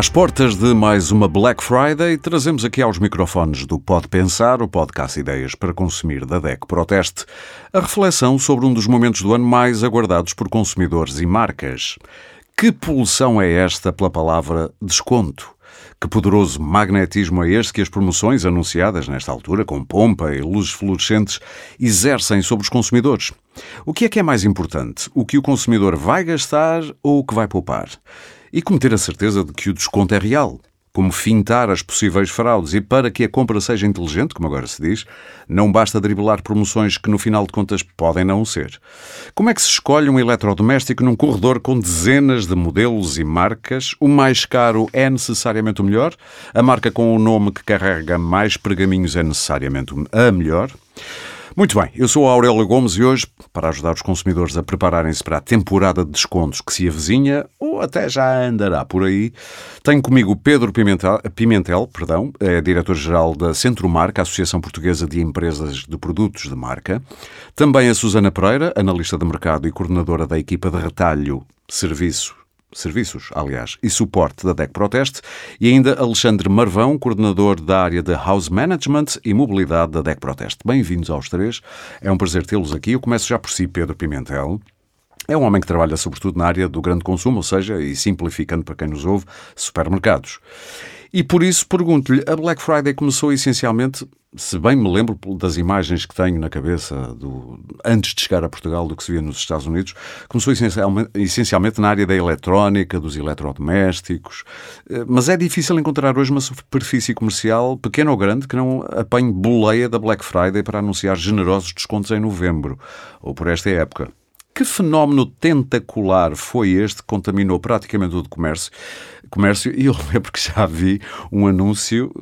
Às portas de mais uma Black Friday, trazemos aqui aos microfones do Pode Pensar, o podcast Ideias para Consumir da DEC Proteste, a reflexão sobre um dos momentos do ano mais aguardados por consumidores e marcas. Que pulsão é esta pela palavra desconto? Que poderoso magnetismo é este que as promoções anunciadas nesta altura, com pompa e luzes fluorescentes, exercem sobre os consumidores? O que é que é mais importante? O que o consumidor vai gastar ou o que vai poupar? E como ter a certeza de que o desconto é real? Como fintar as possíveis fraudes e para que a compra seja inteligente, como agora se diz, não basta driblar promoções que no final de contas podem não ser. Como é que se escolhe um eletrodoméstico num corredor com dezenas de modelos e marcas? O mais caro é necessariamente o melhor? A marca com o nome que carrega mais pergaminhos é necessariamente a melhor? Muito bem, eu sou a Aurélia Gomes e hoje, para ajudar os consumidores a prepararem-se para a temporada de descontos que se avizinha, ou até já andará por aí, tenho comigo Pedro Pimentel, Pimentel perdão, é diretor-geral da Centro Marca, Associação Portuguesa de Empresas de Produtos de Marca, também a Susana Pereira, analista de mercado e coordenadora da equipa de retalho, serviço serviços, aliás, e suporte da DEC Proteste, e ainda Alexandre Marvão, coordenador da área de House Management e Mobilidade da DEC Proteste. Bem-vindos aos três. É um prazer tê-los aqui. Eu começo já por si, Pedro Pimentel. É um homem que trabalha sobretudo na área do grande consumo, ou seja, e simplificando para quem nos ouve, supermercados. E por isso pergunto-lhe: a Black Friday começou essencialmente, se bem me lembro das imagens que tenho na cabeça do, antes de chegar a Portugal do que se via nos Estados Unidos, começou essencialmente, essencialmente na área da eletrónica, dos eletrodomésticos. Eh, mas é difícil encontrar hoje uma superfície comercial, pequena ou grande, que não apanhe boleia da Black Friday para anunciar generosos descontos em novembro, ou por esta época. Que fenómeno tentacular foi este que contaminou praticamente o comércio? comércio e eu lembro que já vi um anúncio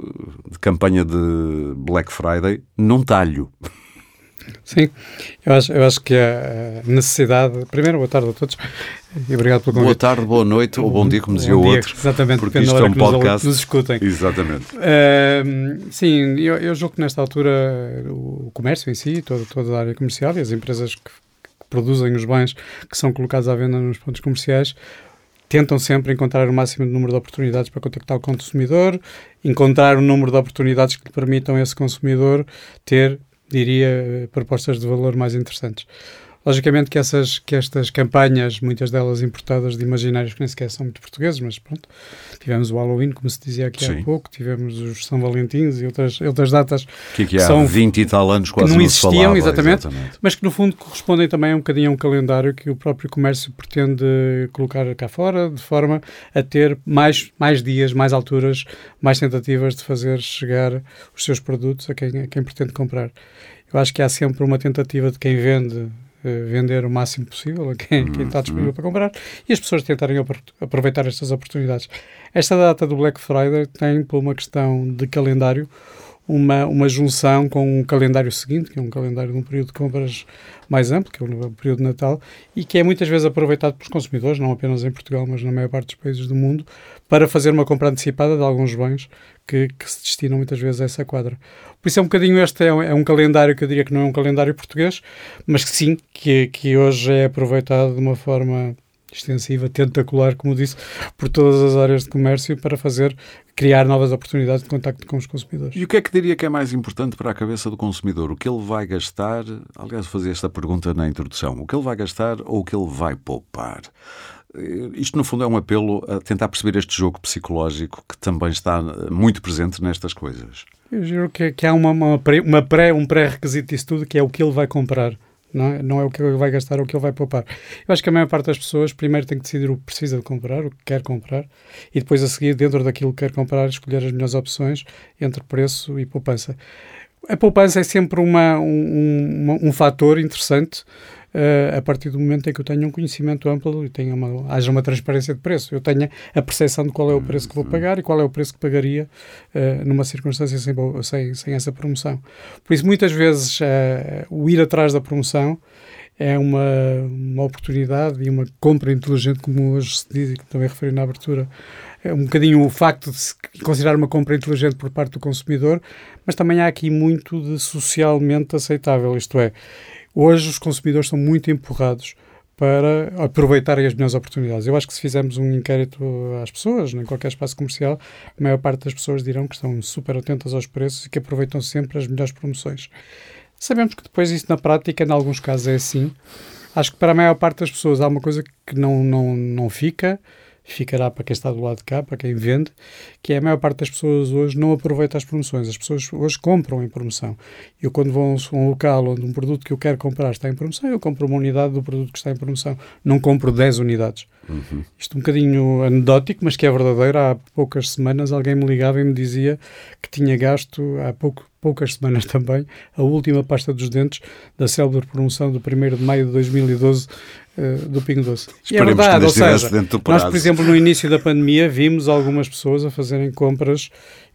de campanha de Black Friday num talho. Sim, eu acho, eu acho que a necessidade. Primeiro, boa tarde a todos e obrigado pelo convite. Boa tarde, boa noite ou bom dia, como dizia o outro. Exatamente, porque isto é um podcast. Nos, nos escutem. Exatamente. Uh, sim, eu, eu julgo que nesta altura o comércio em si, toda, toda a área comercial e as empresas que produzem os bens que são colocados à venda nos pontos comerciais tentam sempre encontrar o máximo de número de oportunidades para contactar o consumidor, encontrar o número de oportunidades que lhe permitam a esse consumidor ter, diria, propostas de valor mais interessantes. Logicamente que, essas, que estas campanhas, muitas delas importadas de imaginários que nem sequer são muito portugueses, mas pronto, tivemos o Halloween, como se dizia aqui Sim. há pouco, tivemos os São Valentins e outras, outras datas que, que, que são 20 e tal anos quase não existiam, falava, exatamente, exatamente, mas que no fundo correspondem também a um bocadinho a um calendário que o próprio comércio pretende colocar cá fora, de forma a ter mais, mais dias, mais alturas, mais tentativas de fazer chegar os seus produtos a quem, a quem pretende comprar. Eu acho que há sempre uma tentativa de quem vende vender o máximo possível a quem, quem está disponível para comprar e as pessoas tentarem aproveitar estas oportunidades. Esta data do Black Friday tem, por uma questão de calendário, uma, uma junção com um calendário seguinte, que é um calendário de um período de compras mais amplo, que é o período de Natal, e que é muitas vezes aproveitado pelos consumidores, não apenas em Portugal, mas na maior parte dos países do mundo, para fazer uma compra antecipada de alguns bens que, que se destinam muitas vezes a essa quadra. Por isso é um bocadinho este, é um, é um, calendário que eu diria que não é um calendário português, mas que sim, que, que hoje é aproveitado de uma forma extensiva, tentacular, como disse, por todas as áreas de comércio para fazer, criar novas oportunidades de contacto com os consumidores. E o que é que diria que é mais importante para a cabeça do consumidor? O que ele vai gastar, aliás, fazer esta pergunta na introdução, o que ele vai gastar ou o que ele vai poupar? Eh, isto, no fundo, é um apelo a tentar perceber este jogo psicológico que também está muito presente nestas coisas. Eu juro que, que há uma, uma pré, uma pré, um pré-requisito disso tudo, que é o que ele vai comprar. Não é? não é o que ele vai gastar ou o que ele vai poupar. Eu acho que a maior parte das pessoas primeiro tem que decidir o que precisa de comprar, o que quer comprar, e depois a seguir, dentro daquilo que quer comprar, escolher as melhores opções entre preço e poupança. A poupança é sempre uma, um, um, um fator interessante uh, a partir do momento em que eu tenho um conhecimento amplo e tenha uma, haja uma transparência de preço. Eu tenha a percepção de qual é o preço que vou pagar e qual é o preço que pagaria uh, numa circunstância sem, sem, sem, essa promoção. Por isso, muitas vezes, uh, o ir atrás da promoção é uma, uma oportunidade e uma compra inteligente, como hoje se diz, e também referi na abertura, é um bocadinho o facto de se considerar uma compra inteligente por parte do consumidor, mas também há aqui muito de socialmente aceitável, isto é, Hoje os consumidores são muito empurrados para aproveitarem as melhores oportunidades. Eu acho que se fizermos um inquérito às pessoas, em qualquer espaço comercial, a maior parte das pessoas dirão que estão super atentas aos preços e que aproveitam sempre as melhores promoções. Sabemos que depois isso na prática, em alguns casos, é assim. Acho que para a maior parte das pessoas há uma coisa que não, não, não fica, ficará para quem está do lado de cá, para quem vende, que é a maior parte das pessoas hoje não aproveita as promoções. As pessoas hoje compram em promoção. Eu, quando vou a um local onde um produto que eu quero comprar está em promoção, eu compro uma unidade do produto que está em promoção. Não compro 10 unidades. Uhum. Isto é um bocadinho anedótico, mas que é verdadeiro. Há poucas semanas alguém me ligava e me dizia que tinha gasto, há pouco, poucas semanas também, a última pasta dos dentes da célebre promoção do 1 de maio de 2012 uh, do Pingo Doce. E é verdade, ou seja, nós, por exemplo, no início da pandemia vimos algumas pessoas a fazerem compras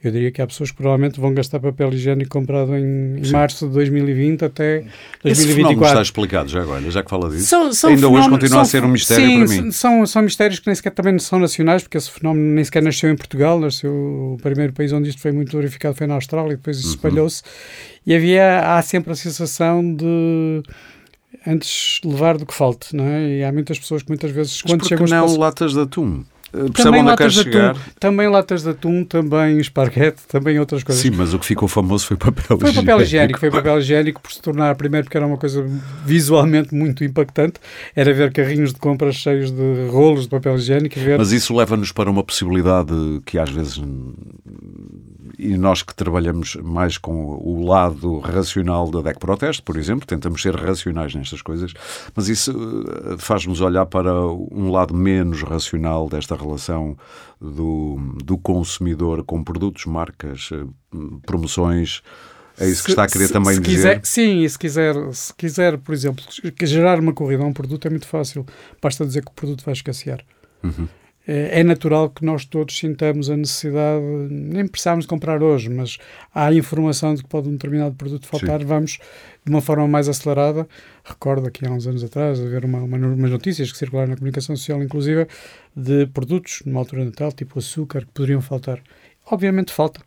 eu diria que há pessoas que provavelmente vão gastar papel higiênico comprado em, em março de 2020 até 2024. Esse fenómeno está explicado já agora, já que fala disso. São, são Ainda hoje continua são, a ser um mistério sim, para mim. São, são mistérios que nem sequer também são nacionais, porque esse fenómeno nem sequer nasceu em Portugal, nasceu o primeiro país onde isto foi muito verificado foi na Austrália, e depois isso uhum. espalhou-se. E havia, há sempre a sensação de antes levar do que falte, não é? E há muitas pessoas que muitas vezes, Mas quando chegam... não latas de atum? Percebe também onde latas chegar? Atum, também latas de atum, também esparguete, também outras coisas. Sim, mas o que ficou famoso foi papel foi higiênico. papel higiênico. Foi papel higiênico por se tornar, primeiro porque era uma coisa visualmente muito impactante, era ver carrinhos de compras cheios de rolos de papel higiênico. Ver... Mas isso leva-nos para uma possibilidade que às vezes e nós que trabalhamos mais com o lado racional da DEC Proteste, por exemplo, tentamos ser racionais nestas coisas, mas isso eh, faz-nos olhar para um lado menos racional desta relação do, do consumidor com produtos, marcas, eh, promoções. É isso que está a querer se, também se dizer? Quiser, sim, e se quiser, se quiser, por exemplo, gerar uma corrida a um produto é muito fácil. Basta dizer que o produto vai escassear. Uhum. É, é natural que nós todos sintamos a necessidade, nem precisamos de comprar hoje, mas há informação de que pode um determinado produto faltar, Sim. vamos de uma forma mais acelerada. Recordo aqui há uns anos atrás haver uma, uma, umas notícias que circularam na comunicação social, inclusive, de produtos, numa altura Natal, tipo açúcar, que poderiam faltar. Obviamente falta,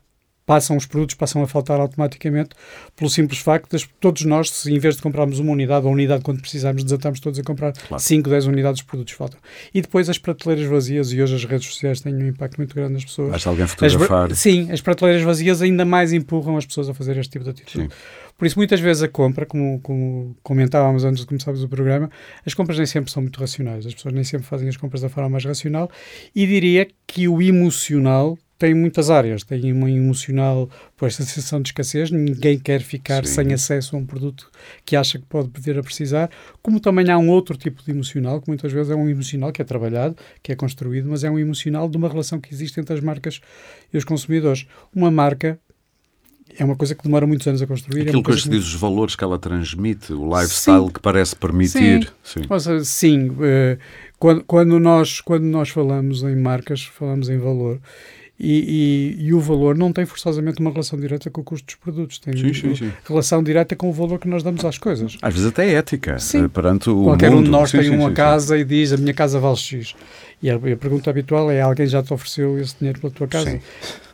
passam os produtos, passam a faltar automaticamente, pelo simples facto de todos nós, se em vez de comprarmos uma unidade ou unidade quando precisarmos, desatamos todos a comprar claro. 5, 10 unidades, os produtos faltam. E depois as prateleiras vazias, e hoje as redes sociais têm um impacto muito grande nas pessoas. Basta alguém fotografar. As, sim, as prateleiras vazias ainda mais empurram as pessoas a fazer este tipo de atitude. Sim. Por isso, muitas vezes a compra, como, como, comentávamos antes de começarmos o programa, as compras nem sempre são muito racionais. As pessoas nem sempre fazem as compras da forma mais racional. E diria que o emocional tem muitas áreas. Tem uma emocional por esta sensação de escassez, ninguém quer ficar Sim. sem acesso a um produto que acha que pode vir a precisar, como também há um outro tipo de emocional, que muitas vezes é um emocional que é trabalhado, que é construído, mas é um emocional de uma relação que existe entre as marcas e os consumidores. Uma marca é uma coisa que demora muitos anos a construir. É Aquilo é que hoje se diz, os valores que ela transmite, o lifestyle sim. que parece permitir. Sim, sim. Seja, sim uh, quando, quando, nós, quando nós falamos em marcas, falamos em valor. E, e, e, o valor não tem forçosamente uma relação direta com o custo dos produtos, tem sim, sim, sim. relação direta com o valor que nós damos às coisas. Às vezes até é ética, sim. Eh, perante o Qualquer mundo. um de nós tem uma casa e diz a minha casa vale X. E a, a, pergunta habitual é alguém já te ofereceu esse dinheiro pela tua casa?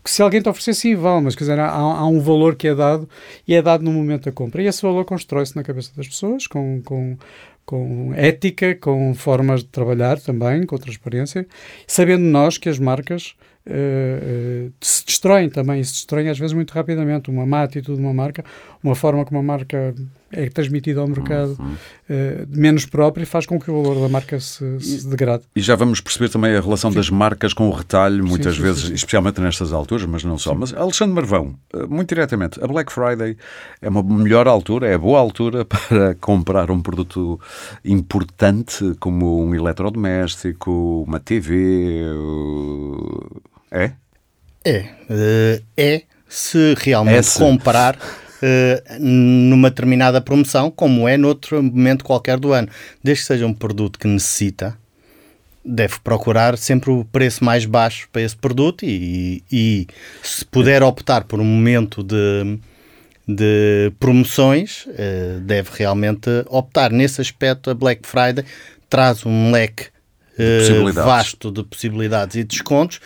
Se alguém te oferecer, sim, vale, mas quer dizer, há, há, um valor que é dado e é dado no momento da compra. E esse valor constrói-se na cabeça das pessoas com, com com ética, com formas de trabalhar também, com transparência, sabendo nós que as marcas uh, uh, se destroem também, se destroem às vezes muito rapidamente. Uma má atitude de uma marca, uma forma como uma marca é transmitida ao mercado uhum. uh, menos próprio faz com que o valor da marca se, se, degrade. E já vamos perceber também a relação sim. das marcas com o retalho, muitas sim, vezes, sim, especialmente nestas alturas, mas não só. Mas Alexandre Marvão, muito diretamente, a Black Friday é uma melhor altura, é boa altura para comprar um produto importante como um eletrodoméstico, uma TV, é? É. Uh, é se realmente Essa. comprar uh, numa determinada promoção, como é noutro momento qualquer do ano. Desde que seja um produto que necessita, deve procurar sempre o preço mais baixo para esse produto e, e se puder optar por um momento de, de promoções, uh, deve realmente optar. Nesse aspecto, a Black Friday traz um leque uh, vasto de possibilidades e descontos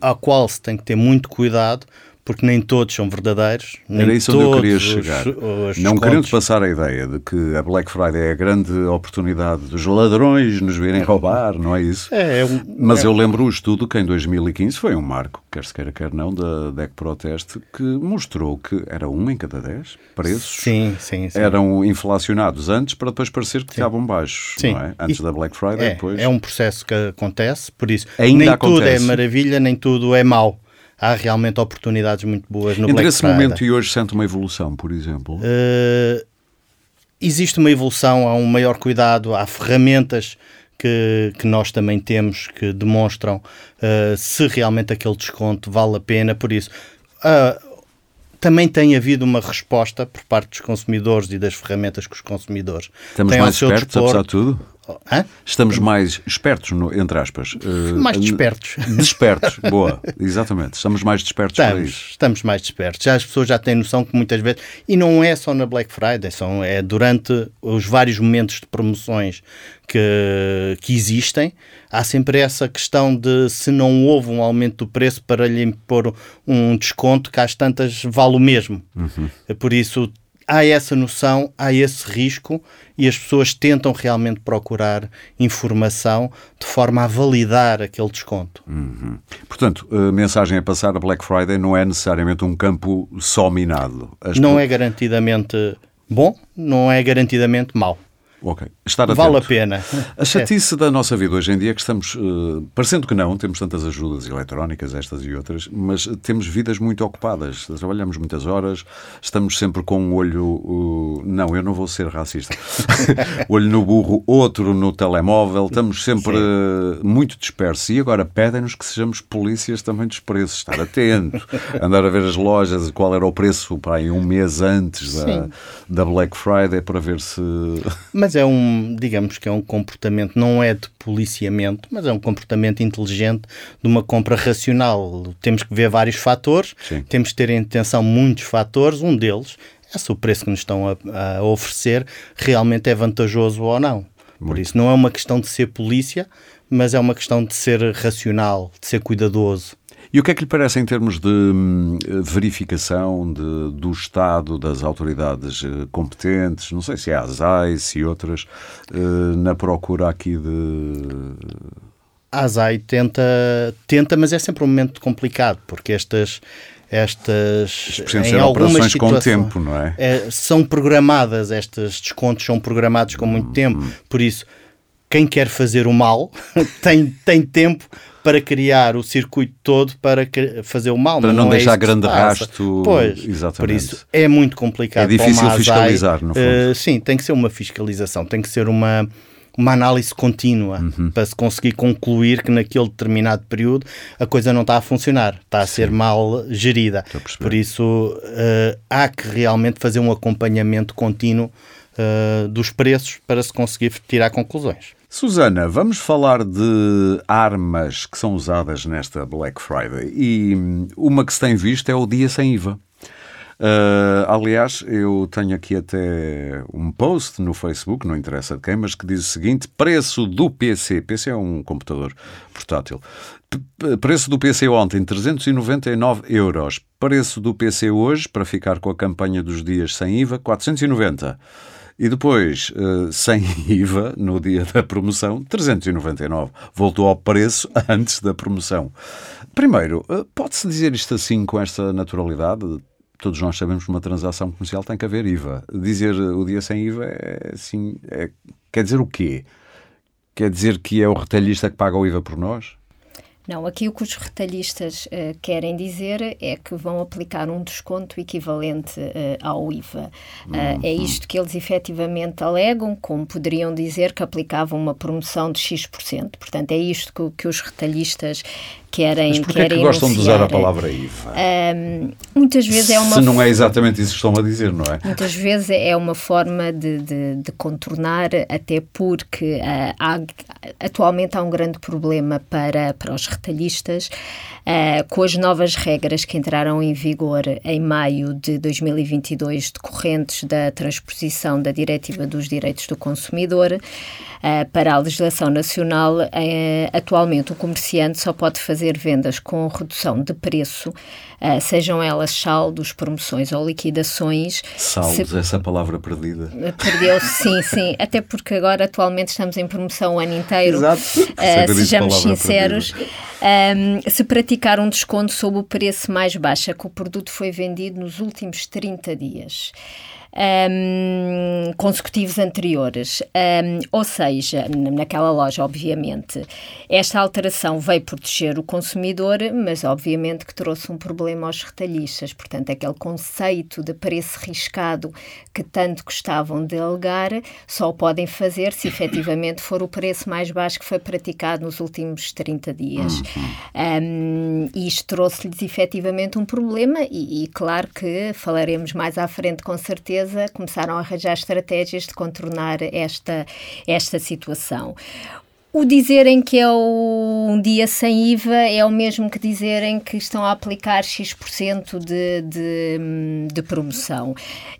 a qual se tem que ter muito cuidado porque nem todos são verdadeiros. Era isso onde eu queria chegar. Os, os não querendo passar a ideia de que a Black Friday é a grande oportunidade dos ladrões nos virem roubar, não é isso? É, é um, Mas é... eu lembro o estudo que em 2015 foi um marco, quer se queira, quer não, da DEC Proteste, que mostrou que era um em cada dez preços sim, sim, sim. eram inflacionados antes para depois parecer que estavam baixos, sim. não é? Antes e, da Black Friday, é, depois. É um processo que acontece, por isso Ainda nem acontece. tudo é maravilha, nem tudo é mau há realmente oportunidades muito boas no Entre Black esse Friday. momento e hoje sente uma evolução, por exemplo? Uh, existe uma evolução, há um maior cuidado, há ferramentas que, que nós também temos que demonstram uh, se realmente aquele desconto vale a pena, por isso... Uh, também tem havido uma resposta por parte dos consumidores e das ferramentas que os consumidores Estamos têm mais espertos, apesar de tudo? Hã? Estamos mais espertos, no, entre aspas. Uh, mais despertos. Despertos, boa, exatamente. Estamos mais despertos estamos, para isso. Estamos mais despertos. Já as pessoas já têm noção que muitas vezes, e não é só na Black Friday, são, é durante os vários momentos de promoções que, que existem, há sempre essa questão de se não houve um aumento do preço para lhe impor um desconto, que às tantas vale o mesmo. Uhum. Por isso há essa noção, há esse risco e as pessoas tentam realmente procurar informação de forma a validar aquele desconto. Uhum. Portanto, a mensagem a passar a Black Friday não é necessariamente um campo só minado. As não é garantidamente bom, não é garantidamente mau. Ok. Estar. Vale a pena. A chatice é. da nossa vida hoje em dia é que estamos, uh, parecendo que não, temos tantas ajudas eletrónicas, estas e outras, mas temos vidas muito ocupadas. Trabalhamos muitas horas, estamos sempre com um olho. Uh, não, eu não vou ser racista. olho no burro, outro no telemóvel, estamos sempre uh, muito dispersos. E agora pedem-nos que sejamos polícias também dos preços, estar atento, andar a ver as lojas, qual era o preço para aí um mês antes da, da Black Friday para ver se. Mas é um, digamos que é um comportamento, não é de policiamento, mas é um comportamento inteligente de uma compra racional. Temos que ver vários fatores, Sim. temos que ter em atenção muitos fatores, um deles é se o preço que nos estão a, a oferecer realmente é vantajoso ou não. Muito. Por isso, não é uma questão de ser polícia, mas é uma questão de ser racional, de ser cuidadoso. E o que é que lhe parece em termos de hum, verificação de, do Estado, das autoridades eh, competentes, não sei se é a ASAI, se outras, eh, na procura aqui de. A ASAI tenta, tenta, mas é sempre um momento complicado, porque estas estas em algumas com tempo, não é? é? São programadas, estes descontos são programados com muito hum, tempo, hum. por isso quem quer fazer o mal tem, tem tempo para criar o circuito todo para fazer o mal. Para não, não é deixar grande rasto. Pois, Exatamente. por isso é muito complicado. É difícil fiscalizar, no fundo. Uh, sim, tem que ser uma fiscalização, tem que ser uma, uma análise contínua uhum. para se conseguir concluir que naquele determinado período a coisa não está a funcionar, está a Sim. ser mal gerida. Por isso uh, há que realmente fazer um acompanhamento contínuo uh, dos preços para se conseguir tirar conclusões. Susana, vamos falar de armas que são usadas nesta Black Friday e uma que se tem visto é o dia sem IVA. Uh, aliás, eu tenho aqui até um post no Facebook, não interessa de quem, mas que diz o seguinte: preço do PC, PC é um computador portátil, preço do PC ontem 399 euros, preço do PC hoje, para ficar com a campanha dos dias sem IVA, 490. E depois, uh, sem IVA, no dia da promoção, 399. Voltou ao preço antes da promoção. Primeiro, uh, pode-se dizer isto assim com esta naturalidade? Todos nós sabemos que uma transação comercial tem que haver IVA. Dizer o dia sem IVA é assim. É, quer dizer o quê? Quer dizer que é o retalhista que paga o IVA por nós? Não, aqui o que os retalhistas uh, querem dizer é que vão aplicar um desconto equivalente uh, ao IVA. Uh, uhum. É isto que eles efetivamente alegam, como poderiam dizer que aplicavam uma promoção de X%. Portanto, é isto que, que os retalhistas querem Mas porquê querem é que gostam de usar a palavra IVA? Um, muitas vezes é uma... Se não é exatamente isso que estão a dizer, não é? Muitas vezes é uma forma de, de, de contornar, até porque uh, há, atualmente há um grande problema para, para os retalhistas, uh, com as novas regras que entraram em vigor em maio de 2022, decorrentes da transposição da Diretiva dos Direitos do Consumidor. Uh, para a legislação nacional, uh, atualmente o comerciante só pode fazer vendas com redução de preço, uh, sejam elas saldos, promoções ou liquidações. Saldos, se... essa palavra perdida. Perdeu-se, sim, sim. Até porque agora atualmente estamos em promoção o ano inteiro. Exato. sejamos sinceros. Um, se praticar um desconto sob o preço mais baixo que o produto foi vendido nos últimos 30 dias um, consecutivos anteriores. Um, ou seja, naquela loja, obviamente, esta alteração veio proteger o consumidor, mas obviamente que trouxe um problema aos retalhistas. Portanto, aquele conceito de preço riscado que tanto gostavam de alegar só podem fazer se efetivamente for o preço mais baixo que foi praticado nos últimos 30 dias. Um, e isto trouxe-lhes efetivamente um problema, e, e claro que falaremos mais à frente com certeza empresa começaram a arranjar estratégias de contornar esta, esta situação. O dizerem que é um dia sem IVA é o mesmo que dizerem que estão a aplicar X% de, de, de, promoção.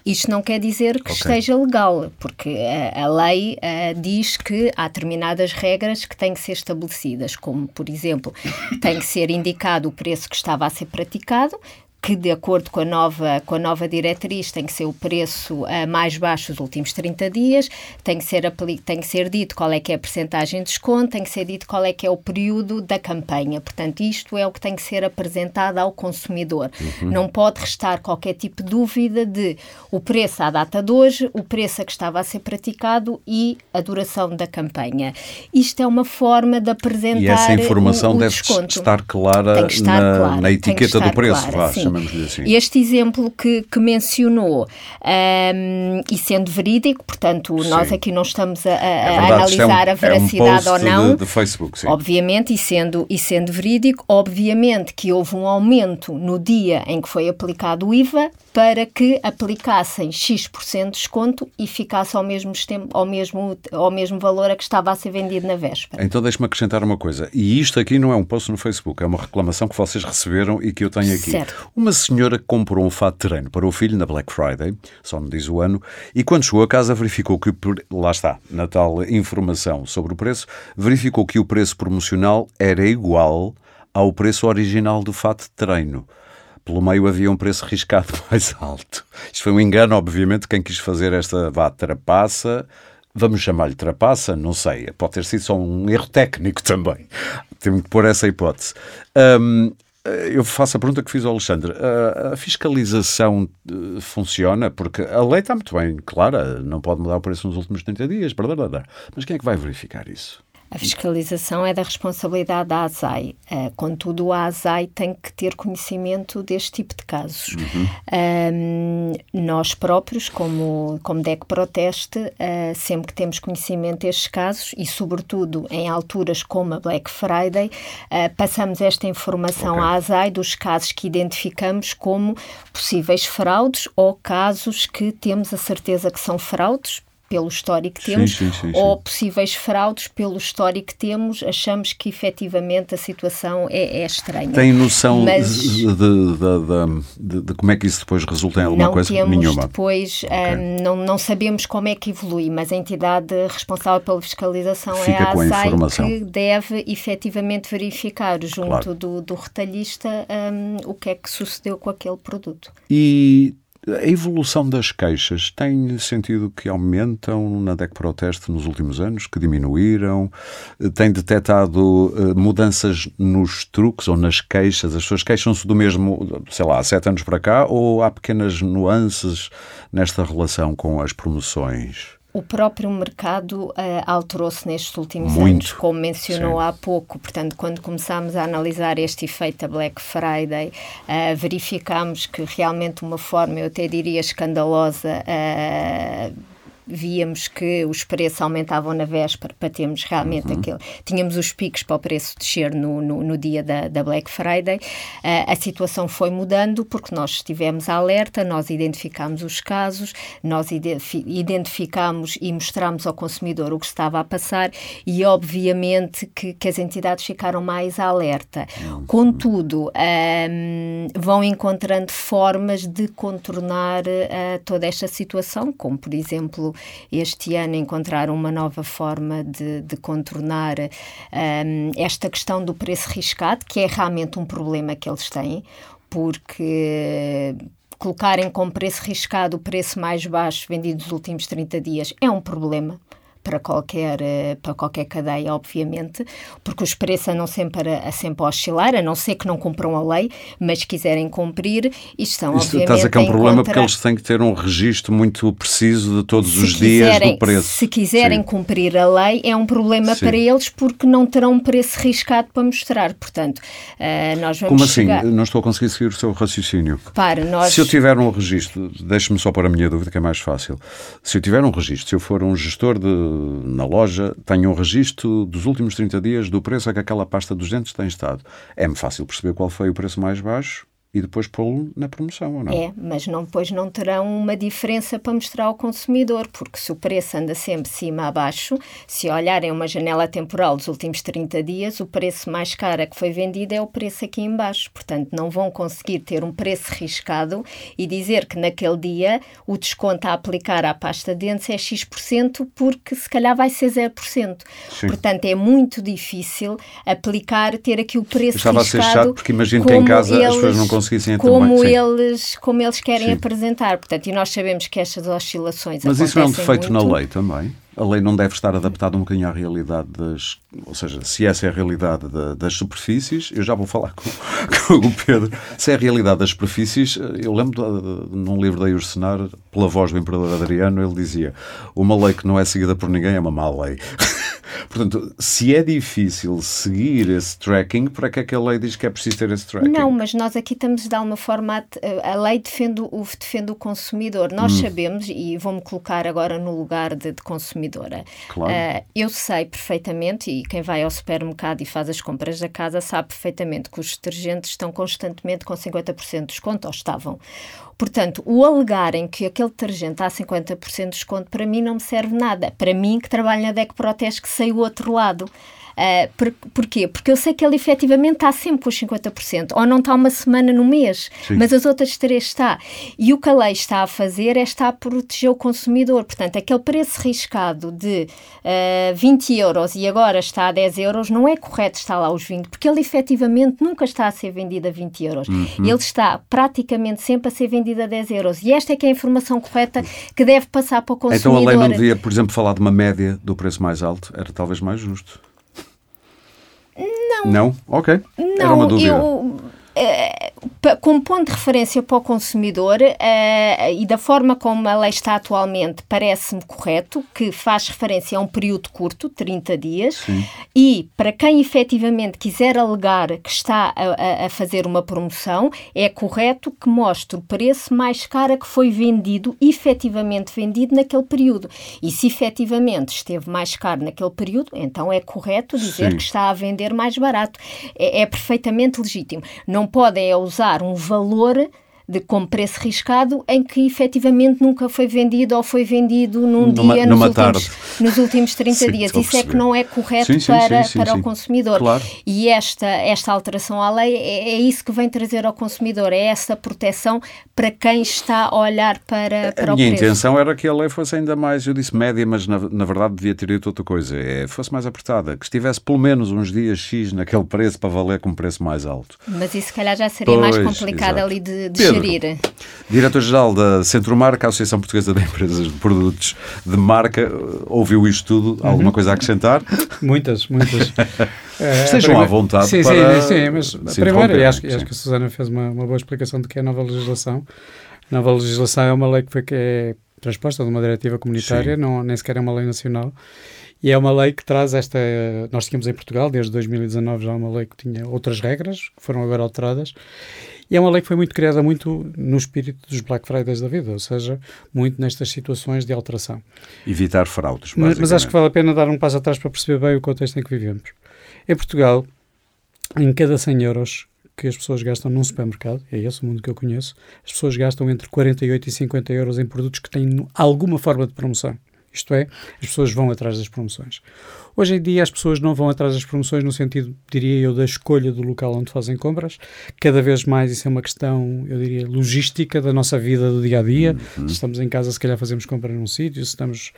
Isto não quer dizer que okay. esteja legal, porque a, a lei a, diz que há determinadas regras que têm que ser estabelecidas, como, por exemplo, tem que ser indicado o preço que estava a ser praticado, que, de acordo com a nova, com a nova diretriz, tem que ser o preço uh, mais baixo dos últimos 30 dias, tem que, ser tem que ser dito qual é que é a percentagem de desconto, tem que ser dito qual é que é o período da campanha. Portanto, isto é o que tem que ser apresentado ao consumidor. Uhum. Não pode restar qualquer tipo de dúvida de o preço à data de hoje, o preço a que estava a ser praticado e a duração da campanha. Isto é uma forma de apresentar E essa informação o, o deve desconto. estar clara estar na, clara, na etiqueta do preço, clara, chamamos-lhe assim. Este exemplo que, que mencionou, um, e sendo verídico, portanto, sim. nós aqui não estamos a, a, é a analisar é um, a veracidade é um ou não. De, de Facebook, sim. Obviamente, e sendo, e sendo verídico, obviamente que houve um aumento no dia em que foi aplicado o IVA para que aplicassem X% de desconto e ficasse ao mesmo, ao, mesmo, ao mesmo valor a que estava a ser vendido na véspera. Então deixe-me acrescentar uma coisa. E isto aqui não é um post no Facebook, é uma reclamação que vocês receberam e que eu tenho aqui. Certo. Uma senhora comprou um fato de treino para o filho na Black Friday, só me diz o ano, e quando chegou a casa verificou que, lá está, na tal informação sobre o preço, verificou que o preço promocional era igual ao preço original do fato de treino pelo meio havia um preço riscado mais alto. Isto foi um engano, obviamente, quem quis fazer esta vá, trapaça. Vamos chamar-lhe trapaça? Não sei. Pode ter sido só um erro técnico também. Temos que pôr essa hipótese. Um, eu faço a pergunta que fiz ao Alexandre. A, fiscalização eh, funciona? Porque a lei está muito bem clara, não pode mudar o preço nos últimos 30 dias, mas quem é que vai verificar isso? A fiscalização é da responsabilidade da ASAI. Uh, contudo, a ASAI tem que ter conhecimento deste tipo de casos. Uhum. Um, nós próprios, como, como DEC Proteste, uh, sempre que temos conhecimento destes casos e, sobretudo, em alturas como a Black Friday, uh, passamos esta informação okay. à ASAI dos casos que identificamos como possíveis fraudes ou casos que temos a certeza que são fraudes, pelo histórico que temos, sim, sim, sim, ou possíveis fraudes pelo histórico que temos, achamos que efetivamente a situação é, é estranha. Tem noção Mas de, de, de, de, como é que isso depois resulta em alguma não coisa? Temos Nenhuma. depois, okay. um, não, não sabemos como é que evolui, mas a entidade responsável pela fiscalização Fica é a ASAI que deve efetivamente verificar junto claro. do, do retalhista um, o que é que sucedeu com aquele produto. E a evolução das queixas tem sentido que aumentam na DEC Proteste nos últimos anos, que diminuíram? Tem detectado uh, mudanças nos truques ou nas queixas? As pessoas queixam-se do mesmo, sei lá, há sete anos para cá ou há pequenas nuances nesta relação com as promoções? O próprio mercado uh, alterou-se nestes últimos Muito, anos, como mencionou sim. há pouco. Portanto, quando começámos a analisar este efeito da Black Friday, uh, verificámos que realmente uma forma, eu até diria escandalosa, uh, víamos que os preços aumentavam na véspera para termos realmente uhum. aquele. Tínhamos os picos para o preço descer no, no, no dia da, da, Black Friday. Uh, a situação foi mudando porque nós estivemos alerta, nós identificámos os casos, nós identificámos e mostramos ao consumidor o que estava a passar e, obviamente, que, que as entidades ficaram mais alerta. Uhum. Contudo, um, vão encontrando formas de contornar uh, toda esta situação, como, por exemplo, este ano encontraram uma nova forma de, de contornar um, esta questão do preço riscado, que é realmente um problema que eles têm, porque colocarem como preço riscado o preço mais baixo vendido nos últimos 30 dias é um problema para qualquer, eh, para qualquer cadeia, obviamente, porque os preços andam sempre a, a sempre a oscilar, a não ser que não cumpram a lei, mas quiserem cumprir e estão, Isso, obviamente, Estás a que é um problema porque eles têm que ter um registro muito preciso de todos os quiserem, dias do preço. Se quiserem Sim. cumprir a lei, é um problema Sim. para eles porque não terão um preço riscado para mostrar. Portanto, uh, nós vamos Como assim? chegar... Não estou a conseguir seguir o seu raciocínio. Para, nós... Se eu tiver um registro, deixe-me só pôr a minha dúvida que é mais fácil. Se eu tiver um registro, se eu for um gestor de na loja tenho um registro dos últimos 30 dias do preço a que aquela pasta dos dentes tem estado. É-me fácil perceber qual foi o preço mais baixo e depois pô-lo na promoção, ou não? É, mas não, depois não terão uma diferença para mostrar ao consumidor, porque se o preço anda sempre cima a baixo, se olharem uma janela temporal dos últimos 30 dias, o preço mais caro que foi vendido é o preço aqui embaixo. Portanto, não vão conseguir ter um preço riscado e dizer que naquele dia o desconto a aplicar à pasta de dentes é X%, porque se calhar vai ser 0%. Sim. Portanto, é muito difícil aplicar, ter aqui o preço Estava riscado. Estava a ser chato, porque imagino que em casa eles... as pessoas não conseguem conseguissem como eles como eles querem sim. apresentar. Portanto, e nós sabemos que estas oscilações Mas isso é um defeito muito. na lei também? A lei não deve estar adaptada um bocadinho à realidade das. Ou seja, se essa é a realidade da, das superfícies, eu já vou falar com, com, o Pedro. Se é a realidade das superfícies, eu lembro de, de, num livro da Ursenar, pela voz do Imperador Adriano, ele dizia: Uma lei que não é seguida por ninguém é uma má lei. Portanto, se é difícil seguir esse tracking, para que é que a lei diz que é preciso ter esse tracking? Não, mas nós aqui estamos de alguma forma. A, lei defende o, defende o consumidor. Nós hum. sabemos, e vou-me colocar agora no lugar de, de consumidora. Claro. Uh, eu sei perfeitamente, e quem vai ao supermercado e faz as compras da casa sabe perfeitamente que os detergentes estão constantemente com 50% de desconto, ou estavam. Portanto, o alegarem que aquele detergente a 50% de desconto, para mim não me serve nada. Para mim, que trabalho na DEC Proteste, que sei o outro lado. Uh, por, porquê? Porque eu sei que ele efetivamente está sempre com os 50%, ou não está uma semana no mês, Sim. mas as outras três está. E o que a lei está a fazer é estar a proteger o consumidor. Portanto, aquele preço riscado de uh, 20 euros e agora está a 10 euros, não é correto estar lá os 20, porque ele efetivamente nunca está a ser vendido a 20 euros. Uhum. Ele está praticamente sempre a ser vendido a 10 euros. E esta é que é a informação correta que deve passar para o consumidor. Então a lei não devia, por exemplo, falar de uma média do preço mais alto? Era talvez mais justo. Não. Não? Ok. Não, Era uma dúvida. Eu, como ponto de referência para o consumidor uh, e da forma como a lei está atualmente, parece-me correto, que faz referência a um período curto, 30 dias, Sim. e para quem efetivamente quiser alegar que está a, a, fazer uma promoção, é correto que mostre o preço mais caro que foi vendido, efetivamente vendido naquele período. E se efetivamente esteve mais caro naquele período, então é correto dizer Sim. que está a vender mais barato. É, é perfeitamente legítimo. Não podem é usar um valor de como preço riscado em que efetivamente nunca foi vendido ou foi vendido num numa, dia numa nos, últimos, nos últimos 30 sim, dias. Isso é que não é correto sim, sim, para, para o consumidor. Claro. E esta, esta alteração à lei é, é, isso que vem trazer ao consumidor, é essa proteção para quem está a olhar para, para a o minha intenção era que a lei fosse ainda mais, eu disse média, mas na, na verdade devia ter dito outra coisa, é, fosse mais apertada, que estivesse pelo menos uns dias X naquele preço para valer com preço mais alto. Mas isso se calhar já seria pois, mais complicado exato. ali de, de Diretor-Geral da Centro Marca, Associação Portuguesa de Empresas de Produtos de Marca, ouviu isto tudo? Uhum. Alguma coisa a acrescentar? Muitas, muitas. é, Estejam à vontade sim, para... Sim, sim, mas primeiro, acho, acho que a Susana fez uma, uma boa explicação do que é a nova legislação. A nova legislação é uma lei que foi que é transposta de uma diretiva comunitária, não, nem sequer é uma lei nacional. E é uma lei que traz esta. Nós tínhamos em Portugal, desde 2019, já uma lei que tinha outras regras, que foram agora alteradas, E é uma lei que foi muito criada muito no espírito dos Black Fridays da vida, ou seja, muito nestas situações de alteração. Evitar fraudes, mas, mas acho que vale a pena dar um passo atrás para perceber bem o contexto em que vivemos. Em Portugal, em cada 100 euros que as pessoas gastam num supermercado, é esse o mundo que eu conheço, as pessoas gastam entre 48 e 50 euros em produtos que têm alguma forma de promoção. Isto é, as pessoas vão atrás das promoções. Hoje em dia as pessoas não vão atrás das promoções no sentido, diria eu, da escolha do local onde fazem compras. Cada vez mais isso é uma questão, eu diria, logística da nossa vida do dia a dia. Uhum. Se estamos em casa, se calhar fazemos compra num sítio, se estamos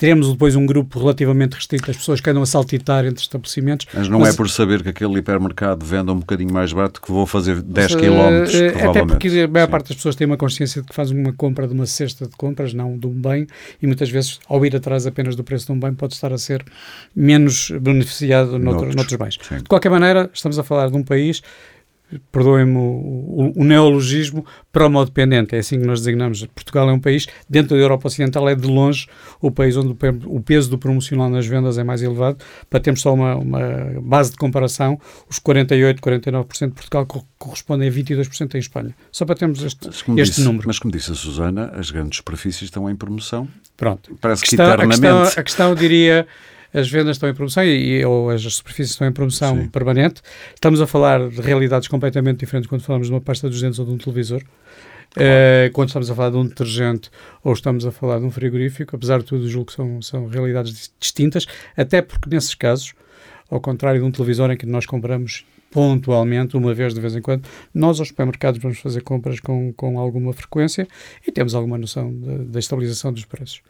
Teremos depois um grupo relativamente restrito das pessoas que andam a saltitar entre estabelecimentos. Mas não mas, é por saber que aquele hipermercado vende um bocadinho mais barato que vou fazer 10 km, uh, Até porque a maior Sim. parte das pessoas tem uma consciência de que faz uma compra de uma cesta de compras, não de um bem, e muitas vezes, ao ir atrás apenas do preço de um bem, pode estar a ser menos beneficiado noutros, noutros bens. Sim. De qualquer maneira, estamos a falar de um país perdoem-me o, o, o, neologismo, promodependente. É assim que nós designamos. Portugal é um país, dentro da Europa Ocidental, é de longe o país onde o, o peso do promocional nas vendas é mais elevado. Para termos só uma, uma base de comparação, os 48, 49% de Portugal correspondem a 22% em Espanha. Só para termos este, este disse, número. Mas como disse a Susana, as grandes superfícies estão em promoção. Pronto. Parece que eternamente. A questão, a questão diria as vendas estão em promoção e, ou as superfícies estão em promoção Sim. permanente. Estamos a falar de realidades completamente diferentes quando falamos de uma pasta dos dentes ou de um televisor. Claro. Uh, quando estamos a falar de um detergente ou estamos a falar de um frigorífico, apesar de tudo, julgo que são, são realidades distintas, até porque nesses casos, ao contrário de um televisor em que nós compramos pontualmente, uma vez de vez em quando, nós aos supermercados vamos fazer compras com, com alguma frequência e temos alguma noção da estabilização dos preços.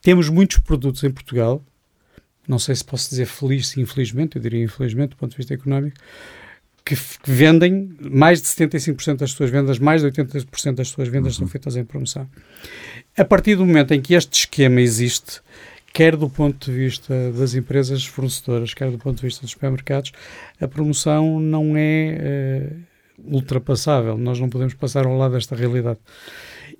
Temos muitos produtos em Portugal não sei se posso dizer feliz, se infelizmente, eu diria infelizmente, do ponto de vista económico, que, que vendem mais de 75% das suas vendas, mais de 80% das suas vendas uhum. são feitas em promoção. A partir do momento em que este esquema existe, quer do ponto de vista das empresas fornecedoras, quer do ponto de vista dos supermercados, a promoção não é uh, ultrapassável. Nós não podemos passar ao lado desta realidade.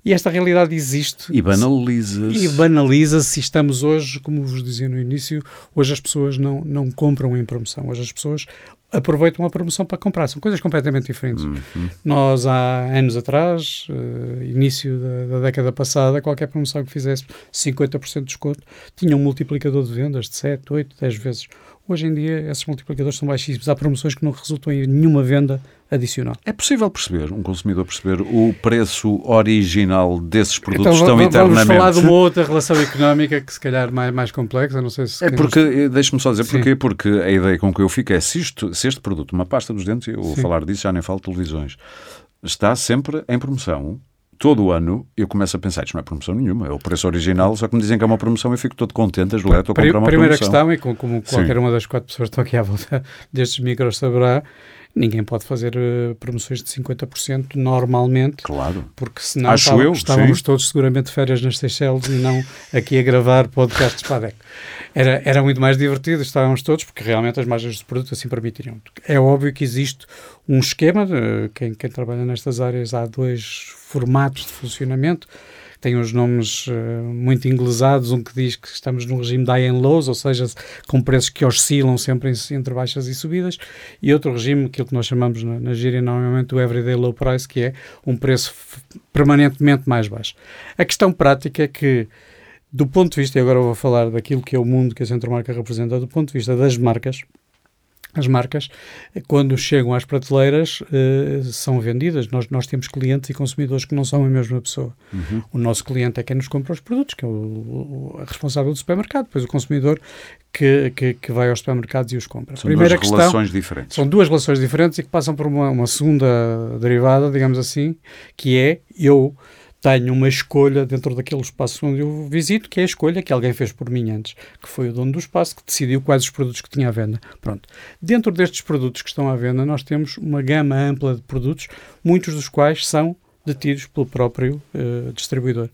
E esta realidade existe. E banaliza-se. E banaliza-se. Estamos hoje, como vos dizia no início, hoje as pessoas não, não compram em promoção. Hoje as pessoas aproveitam a promoção para comprar. São coisas completamente diferentes. Uhum. Nós, há anos atrás, uh, início da, da, década passada, qualquer promoção que fizesse 50% de desconto tinha um multiplicador de vendas de 7, 8, 10 vezes. Hoje em dia, esses multiplicadores são baixíssimos. Há promoções que não resultam em nenhuma venda adicional. É possível perceber, um consumidor perceber o preço original desses produtos então, tão eternamente... Vamos falar de uma outra relação económica que se calhar mais, mais complexa, não sei se... É porque. Eh, deixe-me só dizer Sim. porquê, porque a ideia com que eu fico é se, isto, se este produto, uma pasta dos dentes, eu vou Sim. falar disso, já nem falo de televisões, está sempre em promoção, todo o ano eu começo a pensar, isto não é promoção nenhuma, é o preço original, só que me dizem que é uma promoção eu fico todo contente, as estou a comprar uma Primeira promoção. questão, e como, como qualquer Sim. uma das quatro pessoas que estão aqui à volta destes micros saberá, ninguém pode fazer uh, promoções de 50% normalmente. Claro. Porque senão Acho estávamos, eu, estávamos todos seguramente de férias nas Seychelles e não aqui a gravar podcasts para a DEC. Era, era muito mais divertido, estávamos todos, porque realmente as margens do produto assim permitiriam. É óbvio que existe um esquema, de, quem, quem trabalha nestas áreas, há dois formatos de funcionamento tem uns nomes uh, muito inglesados, um que diz que estamos num regime de high and lows, ou seja, com preços que oscilam sempre entre baixas e subidas, e outro regime, aquilo que nós chamamos na, na gíria normalmente o everyday low price, que é um preço permanentemente mais baixo. A questão prática é que do ponto de vista, e agora vou falar daquilo que é o mundo que a Centromarca representa, do ponto de vista das marcas, as marcas, quando chegam às prateleiras, uh, são vendidas. Nós, nós temos clientes e consumidores que não são a mesma pessoa. Uhum. O nosso cliente é quem nos compra os produtos, que é o, o responsável do supermercado, depois o consumidor que, que, que, vai aos supermercados e os compra. São Primeira duas questão, relações diferentes. São duas relações diferentes e que passam por uma, uma segunda derivada, digamos assim, que é eu tenho uma escolha dentro daquele espaço onde eu visito, que é a escolha que alguém fez por mim antes, que foi o dono do espaço que decidiu quais os produtos que tinha à venda. Pronto. Dentro destes produtos que estão à venda, nós temos uma gama ampla de produtos, muitos dos quais são detidos pelo próprio uh, distribuidor.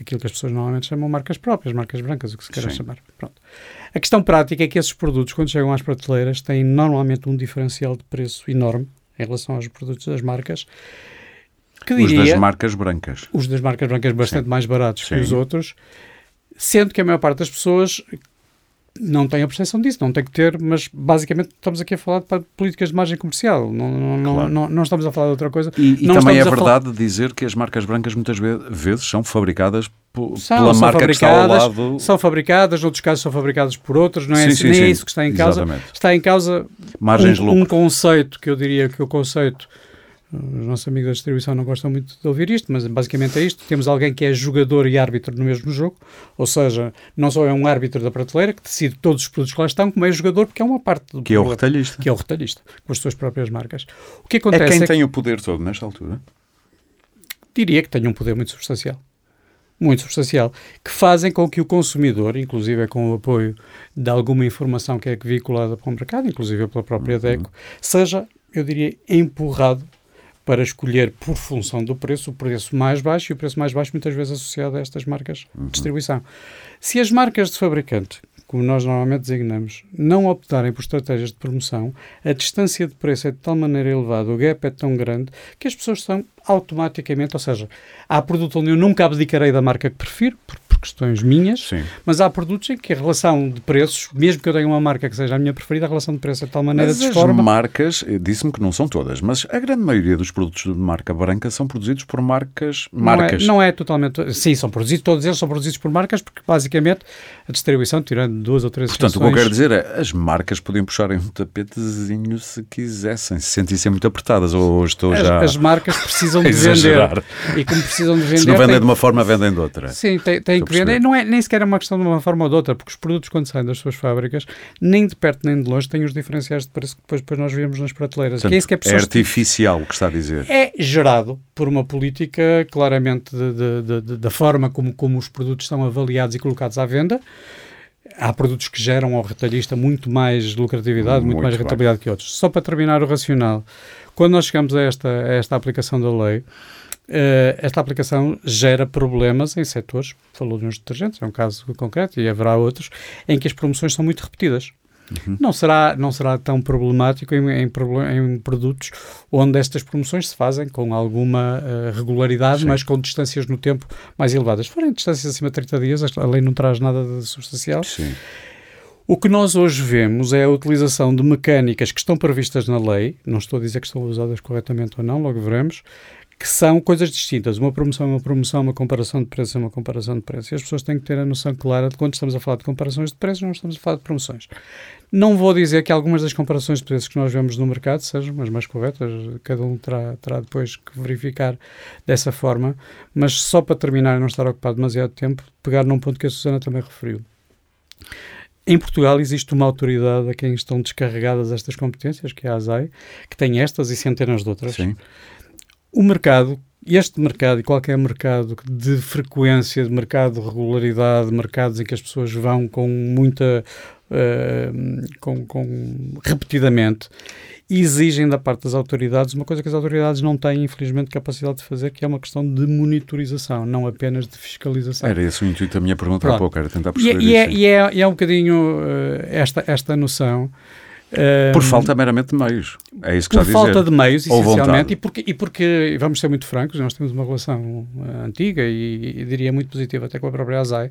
Aquilo que as pessoas normalmente chamam marcas próprias, marcas brancas, o que se queira chamar. Pronto. A questão prática é que esses produtos, quando chegam às prateleiras, têm normalmente um diferencial de preço enorme em relação aos produtos das marcas que diria, os das marcas brancas. Os das marcas brancas bastante Sim. mais baratos Sim. que os outros, sendo que a maior parte das pessoas não tem a percepção disso, não tem que ter, mas basicamente estamos aqui a falar de políticas de margem comercial, não, não, claro. não, não, estamos a falar de outra coisa. E, e também é verdade falar... dizer que as marcas brancas muitas vezes são fabricadas são, pela são marca que está ao lado. São fabricadas, noutros casos são fabricadas por outros, não é, sim, assim, sim, nem é sim. é isso que está em causa. Exatamente. Está em causa Margens um, um conceito que eu diria que o conceito os nossos amigos da distribuição não gostam muito de ouvir isto, mas basicamente é isto. Temos alguém que é jogador e árbitro no mesmo jogo, ou seja, não só é um árbitro da prateleira que decide todos os produtos que lá estão, como é jogador porque é uma parte do Que é o retalhista. Que é o retalhista, com as suas próprias marcas. O que acontece é quem é tem o poder todo nesta altura? Diria que tem um poder muito substancial. Muito substancial, que fazem com que o consumidor, inclusive com o apoio de alguma informação que é veiculada para o mercado, inclusive pela própria uhum. DECO, seja, eu diria, empurrado para escolher por função do preço o preço mais baixo e o preço mais baixo muitas vezes associado a estas marcas uhum. de distribuição. Se as marcas de fabricante, como nós normalmente designamos, não optarem por estratégias de promoção, a distância de preço é de tal maneira elevada, o gap é tão grande, que as pessoas são automaticamente, ou seja, há produto onde eu nunca abdicarei da marca que prefiro, por por questões minhas, Sim. mas há produtos em que a relação de preços, mesmo que eu tenha uma marca que seja a minha preferida, a relação de preço é de tal maneira mas. As marcas, disse-me que não são todas, mas a grande maioria dos produtos de marca branca são produzidos por marcas. marcas. Não é, não é totalmente. Sim, são produzidos, todos eles são produzidos por marcas, porque basicamente a distribuição, tirando duas ou três Portanto, o que eu quero dizer é as marcas podiam puxarem um tapetezinho se quisessem, se sentissem muito apertadas, ou estou as, já. As marcas precisam de vender. E como precisam de vender. Se não vendem tem... de uma forma, vendem de outra. Sim, tem, tem Não é, nem sequer é uma questão de uma forma ou de outra, porque os produtos, quando saem das suas fábricas, nem de perto nem de longe, têm os diferenciais de preço que depois, depois nós vemos nas prateleiras. Portanto, que é, que é artificial o que está a dizer. É gerado por uma política claramente de, de, de, da forma como, como os produtos são avaliados e colocados à venda há produtos que geram ao retalhista muito mais lucratividade, muito, muito mais rentabilidade que outros. Só para terminar o racional, quando nós chegamos a esta, a esta aplicação da lei, esta aplicação gera problemas em setores, falou nos detergentes, é um caso concreto, e haverá outros, em que as promoções são muito repetidas. Uhum. Não, será, não será tão problemático em, em, em, produtos onde estas promoções se fazem com alguma uh, regularidade, Sim. mas com distâncias no tempo mais elevadas. Se forem distâncias acima de 30 dias, a lei não traz nada de substancial. Sim. O que nós hoje vemos é a utilização de mecânicas que estão previstas na lei, não estou a dizer que estão usadas corretamente ou não, logo veremos, que são coisas distintas. Uma promoção é uma promoção, uma comparação de preços é uma comparação de preços. E as pessoas têm que ter a noção clara de quando estamos a falar de comparações de preços, não estamos a falar de promoções. Não vou dizer que algumas das comparações de preços que nós vemos no mercado sejam as mais corretas, cada um terá, terá depois que verificar dessa forma, mas só para terminar e não estar ocupado demasiado tempo, pegar num ponto que a Susana também referiu. Em Portugal existe uma autoridade a quem estão descarregadas estas competências, que é a ASAI, que tem estas e centenas de outras. Sim o mercado, este mercado e qualquer mercado de frequência, de mercado de regularidade, mercados em que as pessoas vão com muita. Uh, com, com, repetidamente, exigem da parte das autoridades uma coisa que as autoridades não têm, infelizmente, capacidade de fazer, que é uma questão de monitorização, não apenas de fiscalização. Era esse o intuito da minha pergunta Pronto. há pouco, era tentar perceber e, é, isso. E é, e é, um bocadinho uh, esta, esta noção por falta meramente de meios. É isso que por está a dizer. Por falta de meios, essencialmente, e porque, e porque, vamos ser muito francos, nós temos uma relação uh, antiga e, e, diria muito positiva até com a própria ASAI.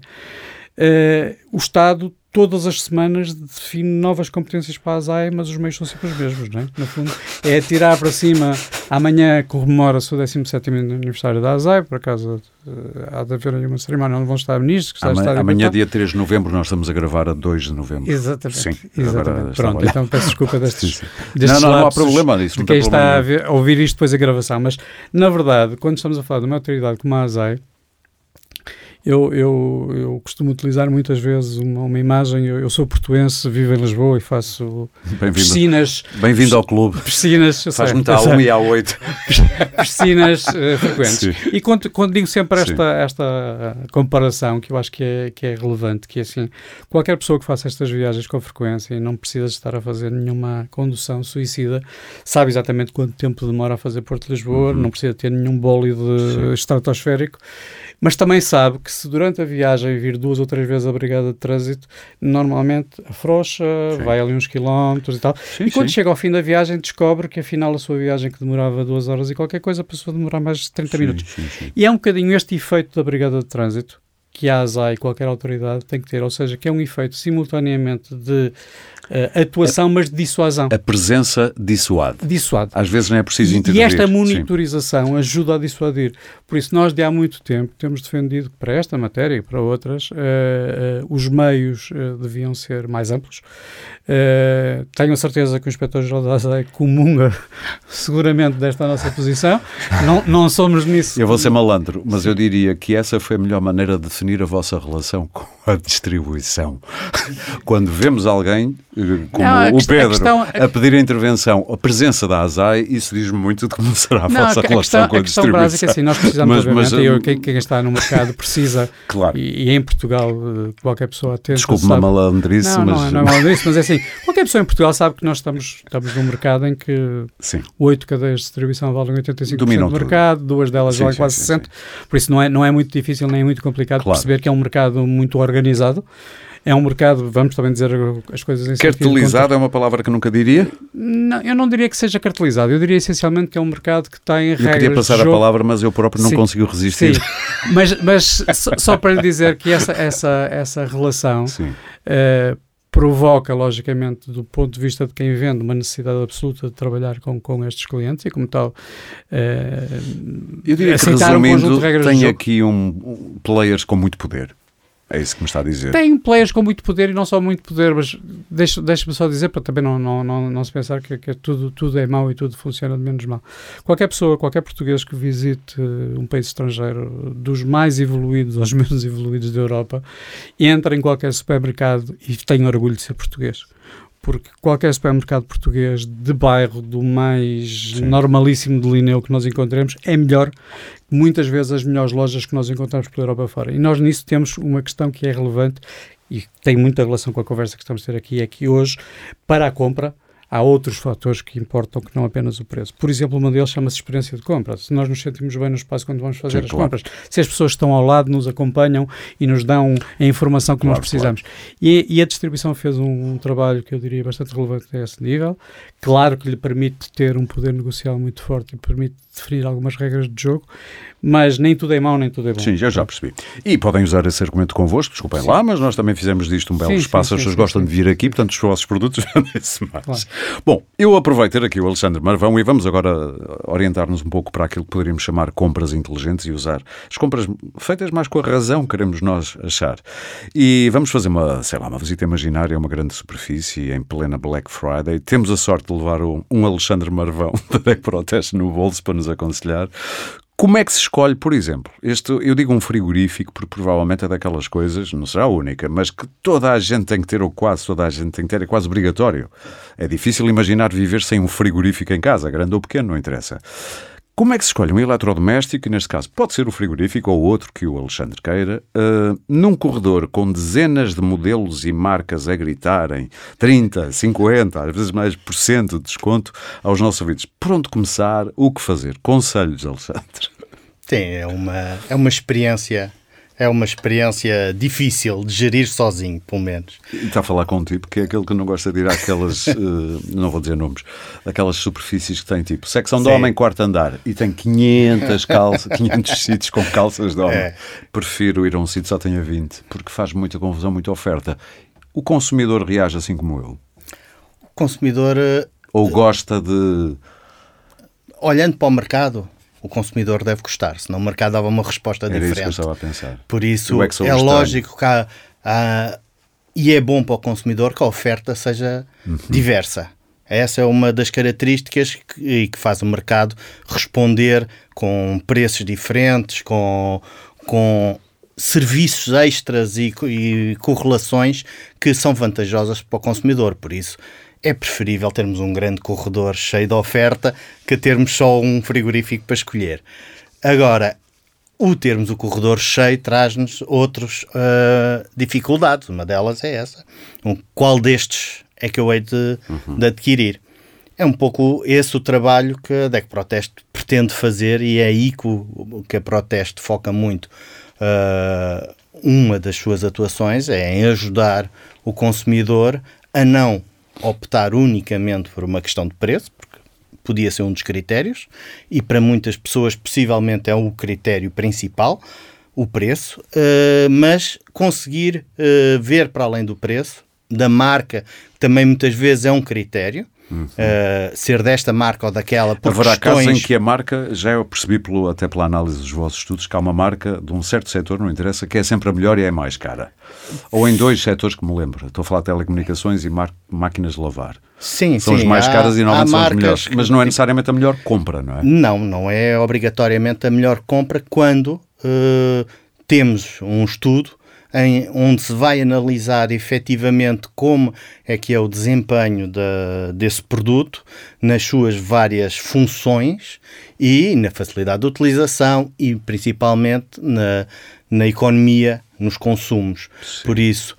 Uh, o Estado todas as semanas define novas competências para a ASAI, mas os meios são sempre os mesmos, não é? No fundo, é tirar para cima. Amanhã comemora-se o 17 aniversário da ASAI, por acaso uh, há de haver uma cerimónia onde vão estar ministros. Amanhã, amanhã dia 3 de novembro, nós estamos a gravar a 2 de novembro. Exatamente. Sim, exatamente. Pronto, então peço desculpa destes, destes não, não, não há problema disso. De quem está a, ver, a ouvir isto depois a gravação, mas na verdade, quando estamos a falar de uma autoridade como a ASAI, eu, eu, eu costumo utilizar muitas vezes uma, uma imagem. Eu, eu, sou portuense, vivo em Lisboa e faço piscinas. Bem-vindo ao clube. Piscinas. Faz muito à 1 e à 8. piscinas uh, frequentes. Sim. E quando, quando digo sempre esta, esta comparação, que eu acho que é, que é relevante, que é assim: qualquer pessoa que faça estas viagens com frequência e não precisa estar a fazer nenhuma condução suicida, sabe exatamente quanto tempo demora a fazer Porto-Lisboa, uhum. não precisa ter nenhum bólido estratosférico mas também sabe que se durante a viagem vir duas ou três vezes a brigada de trânsito, normalmente afrouxa, sim. vai ali uns quilómetros e tal. Sim, e quando sim. chega ao fim da viagem, descobre que afinal a sua viagem que demorava duas horas e qualquer coisa passou a demorar mais de 30 minutos. E é um bocadinho este efeito da brigada de trânsito que a ASA e qualquer autoridade tem que ter, ou seja, que é um efeito simultaneamente de uh, atuação, a, mas de dissuasão. A presença dissuade. Dissuade. Às vezes não é preciso intervir. E esta monitorização Sim. ajuda a dissuadir. Por isso, nós de há muito tempo temos defendido que para esta matéria e para outras, uh, uh, os meios deviam ser mais amplos. Tenho a certeza que o Inspetor-Geral da ASAE comunga seguramente desta nossa posição. Não, não somos nisso. Eu vou ser malandro, mas eu diria que essa foi a melhor maneira de definir a vossa relação com a distribuição. Quando vemos alguém como não, o Pedro, a, questão, a, pedir a intervenção, a presença da ASAI, isso diz-me muito de como será a não, vossa a relação questão, com a, a questão distribuição. básica é assim, nós precisamos, mas, obviamente, mas, eu, quem, quem, está no mercado precisa, claro. e, e, em Portugal eh, qualquer pessoa atenta Desculpe-me a malandrice, não, mas... Não, não é malandrice, mas é assim, qualquer pessoa em Portugal sabe que nós estamos, estamos num mercado em que oito cadeias de distribuição valem 85% Dominam do mercado, tudo. duas delas sim, valem sim, quase sim, 60%, por isso não é, não é muito difícil nem muito complicado claro. perceber que é um mercado muito organizado, é um mercado, vamos também dizer as coisas em Cartelizado é uma palavra que nunca diria? Não, eu não diria que seja cartelizado, eu diria essencialmente que é um mercado que tem eu regras. Eu queria passar a palavra, mas eu próprio não consigo resistir. Sim. mas, mas só, só, para lhe dizer que essa, essa, essa relação uh, provoca, logicamente, do ponto de vista de quem vende, uma necessidade absoluta de trabalhar com, com estes clientes e, como tal, uh, eu diria que, resumindo, um tem aqui um, um, players com muito poder. É isso que me está a dizer. Tem players com muito poder e não só muito poder, mas deixa-me deixa só dizer para também não, não, não, não se pensar que, que, tudo, tudo é mau e tudo funciona de menos mal. Qualquer pessoa, qualquer português que visite um país estrangeiro, dos mais evoluídos aos menos evoluídos da Europa, entra em qualquer supermercado e tem orgulho de ser português porque qualquer supermercado português de bairro, do mais Sim. normalíssimo de Lineu que nós encontremos, é melhor que muitas vezes as melhores lojas que nós encontramos pela Europa fora. E nós nisso temos uma questão que é relevante e tem muita relação com a conversa que estamos a ter aqui, é que hoje, para a compra, há outros fatores que importam que não apenas o preço. Por exemplo, uma deles chama-se experiência de compra. Se nós nos sentimos bem no espaço quando vamos fazer Sim, as claro. compras, se as pessoas estão ao lado, nos acompanham e nos dão a informação que claro, nós precisamos. Claro. E, e, a distribuição fez um, um, trabalho que eu diria bastante relevante a esse nível. Claro que lhe permite ter um poder negocial muito forte e permite definir algumas regras de jogo, mas nem tudo é mau, nem tudo é bom. Sim, já já percebi. E podem usar esse argumento convosco, desculpem sim. lá, mas nós também fizemos disto um belo sim, espaço, sim, as pessoas gostam de vir aqui, portanto os vossos produtos vendem-se mais. Claro. Bom, eu aproveito ter aqui o Alexandre Marvão e vamos agora orientar-nos um pouco para aquilo que poderíamos chamar compras inteligentes e usar as compras feitas mais com a razão, queremos nós achar. E vamos fazer uma, sei lá, uma visita imaginária a uma grande superfície em plena Black Friday. Temos a sorte de levar um, Alexandre Marvão da Proteste no bolso para nos aconselhar. Como é que se escolhe, por exemplo, este, eu digo um frigorífico porque provavelmente é daquelas coisas, não será a única, mas que toda a gente tem que ter, ou quase toda a gente tem que ter, é quase obrigatório. É difícil imaginar viver sem um frigorífico em casa, grande ou pequeno, não interessa. Como é que se escolhe um eletrodoméstico, e neste caso pode ser o frigorífico ou outro que o Alexandre queira, uh, num corredor com dezenas de modelos e marcas a gritarem 30, 50, às vezes mais por cento de desconto aos nossos ouvidos? Por onde começar? O que fazer? Conselhos, Alexandre? Sim, é uma, é uma experiência é uma experiência difícil de gerir sozinho, pelo menos. está a falar com um tipo que é aquele que não gosta de ir àquelas, uh, não vou dizer nomes, aquelas superfícies que tem tipo secção de homem, quarto andar, e tem 500 calças, 500 sítios com calças de homem. É. Prefiro ir a um sítio só tenha 20, porque faz muita confusão, muita oferta. O consumidor reage assim como eu? O consumidor... Uh, Ou gosta de... Olhando para o mercado, o consumidor deve gostar, senão o mercado dava uma resposta Era diferente. Isso que eu estava a pensar. Por isso, é, é lógico que há, há, e é bom para o consumidor que a oferta seja uhum. diversa. Essa é uma das características que, que faz o mercado responder com preços diferentes, com, com serviços extras e, e correlações que são vantajosas para o consumidor. Por isso, é preferível termos um grande corredor cheio de oferta que termos só um frigorífico para escolher. Agora, o termos o corredor cheio traz-nos outras uh, dificuldades. Uma delas é essa. Um, qual destes é que eu hei de, uhum. de, adquirir? É um pouco esse o trabalho que a DEC Proteste pretende fazer e é aí que, o, que a Proteste foca muito. Uh, uma das suas atuações é em ajudar o consumidor a não optar unicamente por uma questão de preço, porque podia ser um dos critérios, e para muitas pessoas possivelmente é o critério principal. o preço, uh, mas conseguir uh, ver para além do preço, da marca, também muitas vezes é um critério. Uhum. Uh, ser desta marca ou daquela por Haverá questões... casos em que a marca, já eu percebi pelo, até pela análise dos vossos estudos, que há uma marca de um certo setor, não interessa, que é sempre a melhor e é mais cara. Ou em dois setores que me lembro. Estou a falar de telecomunicações e máquinas de lavar. Sim, são sim, as mais caras e normalmente são as melhores. Mas não é necessariamente a melhor compra, não é? Não, não é obrigatoriamente a melhor compra quando uh, temos um estudo em, onde se vai analisar efetivamente como é que é o desempenho de, desse produto nas suas várias funções e na facilidade de utilização e principalmente na, na economia nos consumos. Sim. Por isso,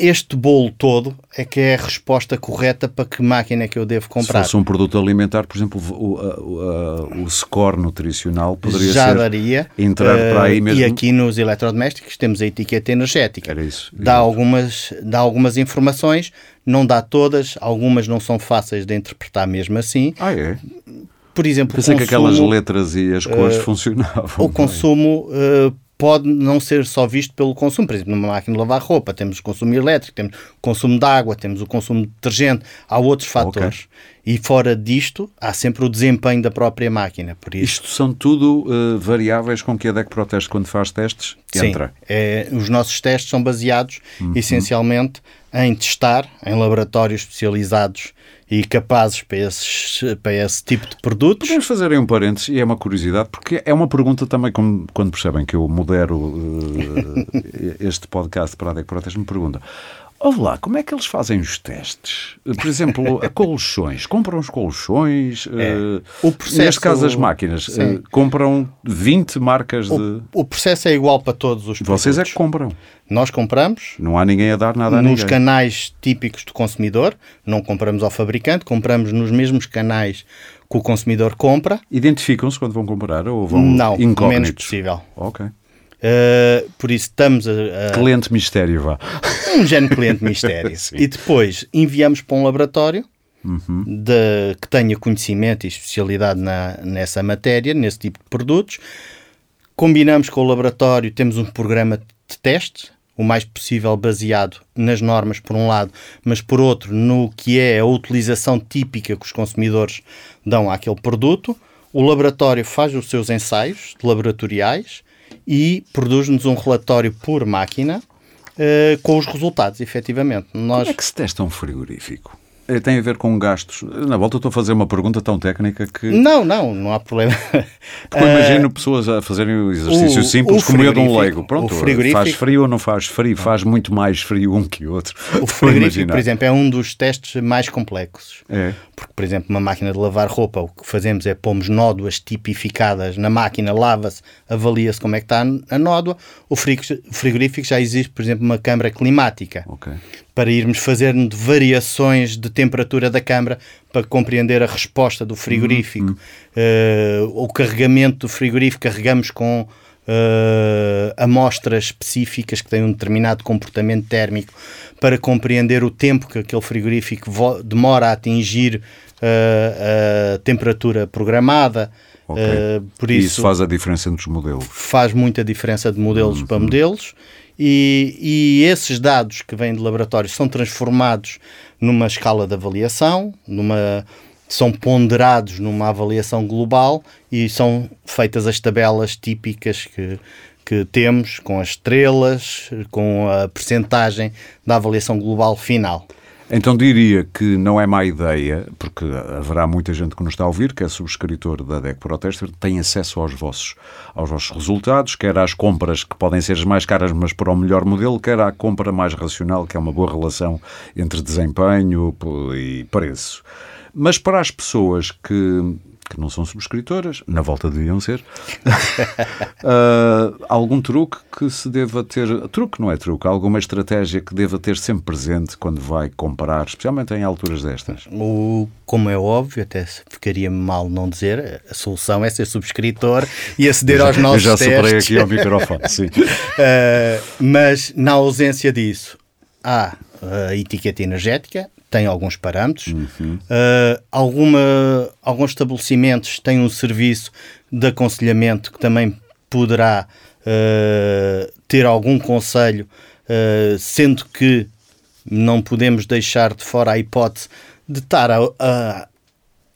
este bolo todo é que é a resposta correta para que máquina é que eu devo comprar. Se fosse um produto alimentar, por exemplo, o, o, o score nutricional poderia Já ser daria, entrar para aí eh, mesmo. E aqui nos eletrodomésticos temos a etiqueta energética. Era isso. Dá algumas, dá algumas informações, não dá todas, algumas não são fáceis de interpretar mesmo assim. Ah, é? Por exemplo, Pensei consumo, que aquelas letras e as cores uh, funcionavam. O consumo uh, pode não ser só visto pelo consumo. Por exemplo, numa máquina de lavar roupa, temos o consumo elétrico, temos o consumo de água, temos o consumo de detergente, há outros fatores. Okay. E fora disto, há sempre o desempenho da própria máquina. Por isso... Isto são tudo uh, variáveis com que a DEC protege quando faz testes? Sim, entra. É, os nossos testes são baseados uhum. essencialmente em testar em laboratórios especializados e capazes para, esses, para esse tipo de produtos. Podemos fazer aí um parênteses, e é uma curiosidade, porque é uma pergunta também, como, quando percebem que eu modero uh, este podcast para a DEC Protege, me pergunta Olá, como é que eles fazem os testes? Por exemplo, colchões. Compram os colchões? É. Uh, o processo, neste caso, as máquinas. Uh, compram 20 marcas o, de. O processo é igual para todos os produtos. Vocês é que compram. Nós compramos. Não há ninguém a dar nada a Nos canais típicos do consumidor. Não compramos ao fabricante, compramos nos mesmos canais que o consumidor compra. Identificam-se quando vão comprar ou vão Não, o menos possível. Ok. Uh, por isso estamos a, a, Cliente mistério, vá. Um género cliente mistério. e depois enviamos para um laboratório uhum. de, que tenha conhecimento e especialidade na, nessa matéria, nesse tipo de produtos. Combinamos com o laboratório, temos um programa de teste, o mais possível baseado nas normas, por um lado, mas por outro, no que é a utilização típica que os consumidores dão àquele produto. O laboratório faz os seus ensaios laboratoriais e produz-nos um relatório por máquina uh, com os resultados, efetivamente. Nós... Como é que se testa um frigorífico? Eh, tem a ver com gastos. Na volta estou a fazer uma pergunta tão técnica que. Não, não, não há problema. Porque eu imagino uh, pessoas a fazerem um exercício o, simples como eu de um leigo. Pronto, faz frio ou não faz frio? Faz muito mais frio um que outro. O frigorífico, por exemplo, é um dos testes mais complexos. É. Porque, por exemplo, uma máquina de lavar roupa, o que fazemos é pomos nódoas tipificadas na máquina, lava-se, avalia-se como é que está a nódoa. O frigorífico já existe, por exemplo, uma câmara climática. Ok para irmos fazer variações de temperatura da câmara para compreender a resposta do frigorífico. Uhum. Uh, o carregamento do frigorífico carregamos com uh, amostras específicas que têm um determinado comportamento térmico para compreender o tempo que aquele frigorífico demora a atingir uh, a temperatura programada. Okay. Por isso, isso, faz a diferença entre os modelos? Faz muita diferença de modelos uhum. para modelos e, e, esses dados que vêm de laboratórios são transformados numa escala de avaliação, numa, são ponderados numa avaliação global e são feitas as tabelas típicas que, que temos, com as estrelas, com a percentagem da avaliação global final. Então diria que não é má ideia, porque haverá muita gente que nos está a ouvir, que é subscritor da DEC Protester, tem acesso aos vossos, aos vossos resultados, quer às compras que podem ser as mais caras, mas para o melhor modelo, quer à compra mais racional, que é uma boa relação entre desempenho e preço. Mas para as pessoas que que não são subscritoras, na volta deviam ser, uh, algum truque que se deva ter, truque não é truque, alguma estratégia que deva ter sempre presente quando vai comparar, especialmente em alturas destas? O, como é óbvio, até ficaria mal não dizer, a solução é ser subscritor e aceder aos nossos testes. Eu já superei aqui ao microfone, sim. Uh, mas na ausência disso, há a etiqueta energética, tem alguns parâmetros. Uhum. Uh, alguma, alguns estabelecimentos têm um serviço de aconselhamento que também poderá uh, ter algum conselho, uh, sendo que não podemos deixar de fora a hipótese de estar a, a,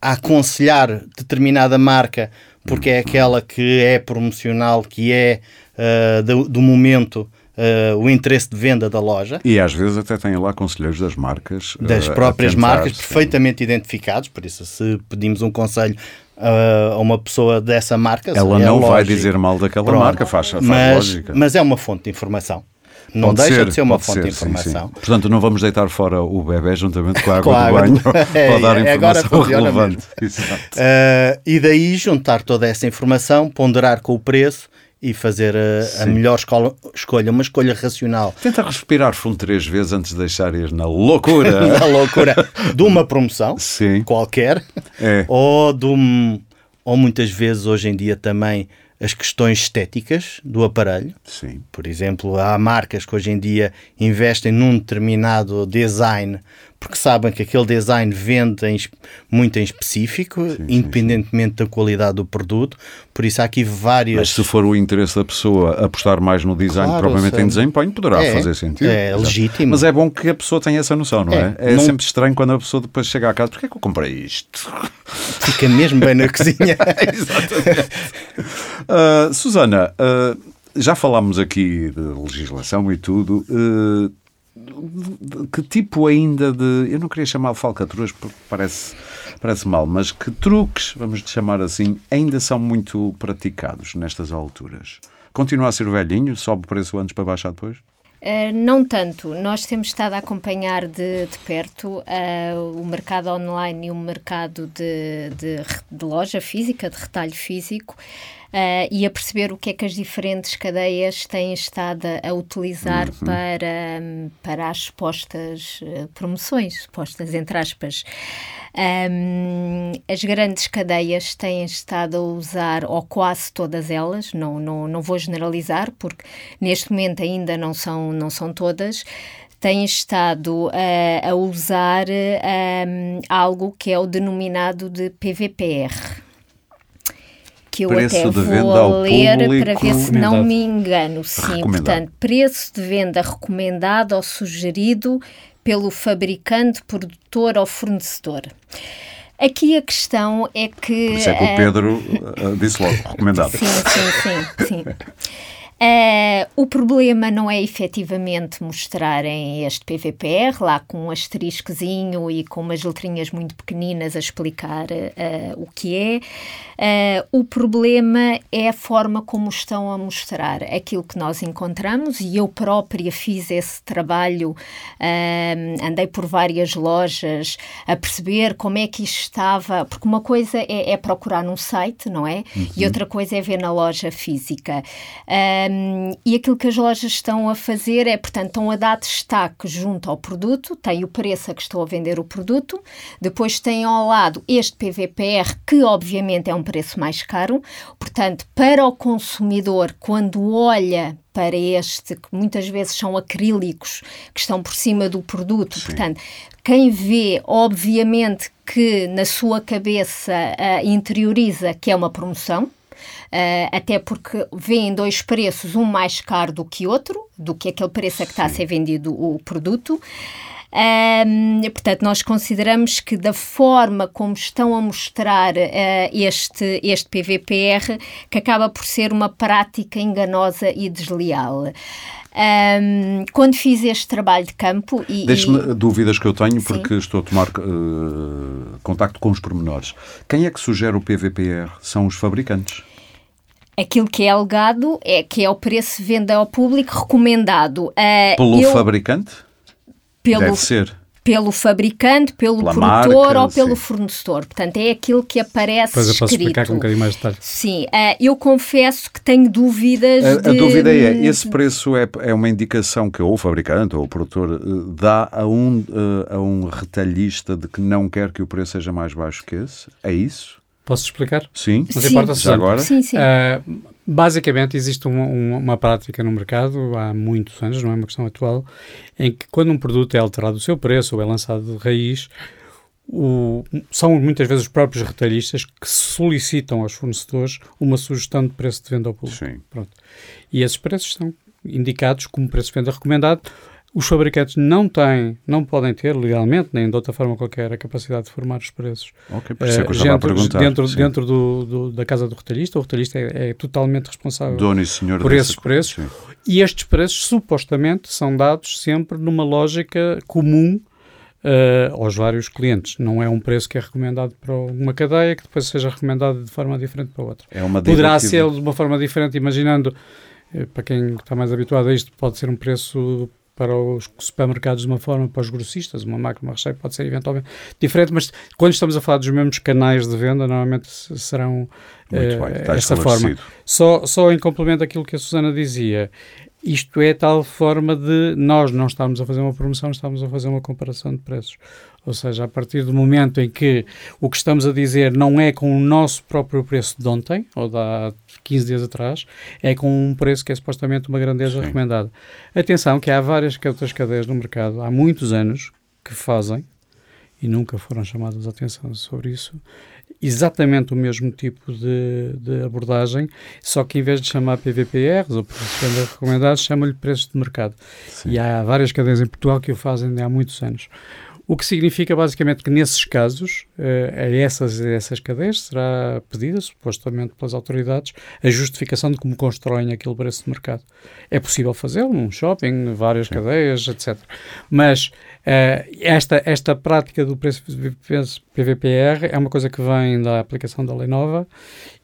a aconselhar determinada marca porque é aquela que é promocional, que é do, do, momento. Uh, o interesse de venda da loja. E às vezes até tem lá conselheiros das marcas. Das próprias marcas, sim. perfeitamente identificados, por isso se pedimos um conselho a uma pessoa dessa marca. Ela é não lógico. vai dizer mal daquela Pronto. marca, faz, faz mas, lógica. Mas é uma fonte de informação. Não pode deixa ser, de ser uma fonte ser, de informação. Sim, sim. Portanto, não vamos deitar fora o bebê juntamente com a água, com a água do banho é, para dar é, informação relevante. Uh, e daí juntar toda essa informação, ponderar com o preço e fazer a, a melhor escola, escolha, uma escolha racional. Tenta respirar fundo três vezes antes de deixar ir na loucura. na loucura de uma promoção Sim. qualquer é. ou de um, ou muitas vezes hoje em dia também as questões estéticas do aparelho. Sim. Por exemplo, há marcas que hoje em dia investem num determinado design porque sabem que aquele design vende em, muito em específico, sim, independentemente sim, da qualidade do produto. Por isso há aqui várias. Mas se for o interesse da pessoa apostar mais no design, claro, provavelmente em desempenho, poderá é, fazer sentido. É Exato. legítimo. Mas é bom que a pessoa tenha essa noção, não é? É, é não... sempre estranho quando a pessoa depois chega à casa: porquê é que eu comprei isto? Fica mesmo bem na cozinha. Exatamente. Uh, Susana, uh, já falámos aqui de legislação e tudo. Uh, que tipo ainda de. Eu não queria chamar falcatruas porque parece, parece mal, mas que truques, vamos chamar assim, ainda são muito praticados nestas alturas? Continua a ser velhinho, sobe o preço antes para baixar depois? Uh, não tanto. Nós temos estado a acompanhar de, de perto uh, o mercado online e o mercado de, de, de loja física, de retalho físico uh, e a perceber o que é que as diferentes cadeias têm estado a utilizar uhum. para, para as postas uh, promoções, postas entre aspas. Um, as grandes cadeias têm estado a usar, ou quase todas elas, não, não, não vou generalizar, porque neste momento ainda não são, não são todas, têm estado uh, a usar um, algo que é o denominado de PVPR que eu preço até vou ler para ver se não me engano. Sim, portanto, preço de venda recomendado ou sugerido pelo fabricante, produtor ou fornecedor. Aqui a questão é que. Por isso é que o eh, Pedro uh, disse logo, recomendado. Sim, sim, sim. sim. Uh, o problema não é efetivamente mostrarem este PVPR lá com um asteriscozinho e com umas letrinhas muito pequeninas a explicar uh, o que é. Uh, o problema é a forma como estão a mostrar aquilo que nós encontramos e eu própria fiz esse trabalho, andei por várias lojas a perceber como é que isto estava, porque uma coisa é, é procurar num site, não é? Uhum. E outra coisa é ver na loja física. Um, e aquilo que as lojas estão a fazer é, portanto, estão a dar destaque junto ao produto, tem o preço a que estou a vender o produto, depois tem ao lado este PVPR, que obviamente é um preço mais caro, portanto, para o consumidor, quando olha para este, que muitas vezes são acrílicos que estão por cima do produto. Sim. Portanto, quem vê, obviamente, que na sua cabeça uh, interioriza que é uma promoção, Uh, até porque vêem dois preços, um mais caro do que outro, do que aquele preço a que está a ser vendido o produto. Um, portanto, nós consideramos que da forma como estão a mostrar uh, este, este PVPR, que acaba por ser uma prática enganosa e desleal. Um, quando fiz este trabalho de campo e. Deixe-me e... dúvidas que eu tenho, Sim. porque estou a tomar uh, contacto com os pormenores. Quem é que sugere o PVPR? São os fabricantes. Aquilo que é alegado é que é o preço de venda ao público recomendado. Uh, Pelo eu, fabricante? Pelo, Deve ser. Pelo fabricante, pelo Pela produtor marca, ou pelo sim. fornecedor. Portanto, é aquilo que aparece Depois eu posso escrito. explicar com um bocadinho mais detalhe. Sim, uh, eu confesso que tenho dúvidas a, de... A dúvida é, esse preço é, é uma indicação que ou o fabricante ou o produtor uh, dá a um, uh, a um retalhista de que não quer que o preço seja mais baixo que esse? É isso? Posso explicar? Sim. Não importa se agora? Sim, sim. Uh, basicamente, existe uma, uma, prática no mercado há muitos anos, não é uma questão atual, em que quando um produto é alterado o seu preço ou é lançado de raiz, o, são muitas vezes os próprios retalhistas que solicitam aos fornecedores uma sugestão de preço de venda ao público. Sim. Pronto. E esses preços são indicados como preço de venda recomendado. Os fabricantes não têm, não podem ter legalmente, nem de outra forma qualquer, a capacidade de formar os preços. Ok, por isso é que eu estava dentro, a perguntar. Dentro, dentro do, do, da casa do retalhista, o retalhista é, é totalmente responsável Dono e senhor por esses preços. Sim. E estes preços, supostamente, são dados sempre numa lógica comum uh, aos vários clientes. Não é um preço que é recomendado para uma cadeia que depois seja recomendado de forma diferente para outra. É uma Poderá ser de uma forma diferente, imaginando, uh, para quem está mais habituado a isto, pode ser um preço para os supermercados de uma forma, para os grossistas, uma máquina, uma recheio pode ser eventualmente diferente, mas quando estamos a falar dos mesmos canais de venda, normalmente serão Muito uh, bem, esta forma. Só, só em complemento àquilo que a Susana dizia, isto é tal forma de nós não estamos a fazer uma promoção, estamos a fazer uma comparação de preços. Ou seja, a partir do momento em que o que estamos a dizer não é com o nosso próprio preço de ontem, ou de há 15 dias atrás, é com um preço que é supostamente uma grandeza Sim. recomendada. Atenção que há várias outras cadeias no mercado, há muitos anos, que fazem, e nunca foram chamadas a atenção sobre isso, exatamente o mesmo tipo de, de, abordagem, só que em vez de chamar PVPRs ou preços recomendados, chamam-lhe preços de mercado. Sim. E há várias cadeias em Portugal que o fazem há muitos anos. O que significa basicamente que nesses casos, uh, a essas, a essas cadeias será pedida, supostamente pelas autoridades, a justificação de como constroem aquele preço de mercado. É possível fazê-lo num shopping, várias Sim. cadeias, etc. Mas uh, esta, esta prática do preço PVPR é uma coisa que vem da aplicação da lei nova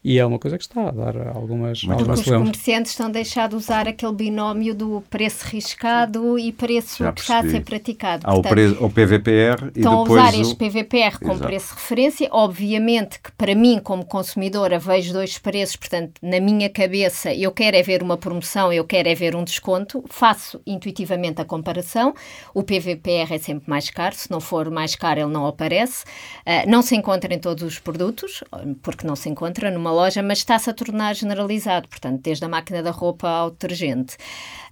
e é uma coisa que está a dar algumas, Muito algumas Porque os comerciantes estão a deixar de usar aquele binómio do preço riscado e preço que está a ser praticado. Há Portanto, o, o PVPR e estão depois a usar o... este PVPR como Exato. preço de referência. Obviamente que para mim, como consumidora, vejo dois preços, portanto, na minha cabeça, eu quero é ver uma promoção, eu quero é ver um desconto, faço intuitivamente a comparação. O PVPR é sempre mais caro, se não for mais caro, ele não aparece. Uh, não se encontra em todos os produtos, porque não se encontra numa uma loja, mas está-se a tornar generalizado, portanto, desde a máquina da roupa ao detergente.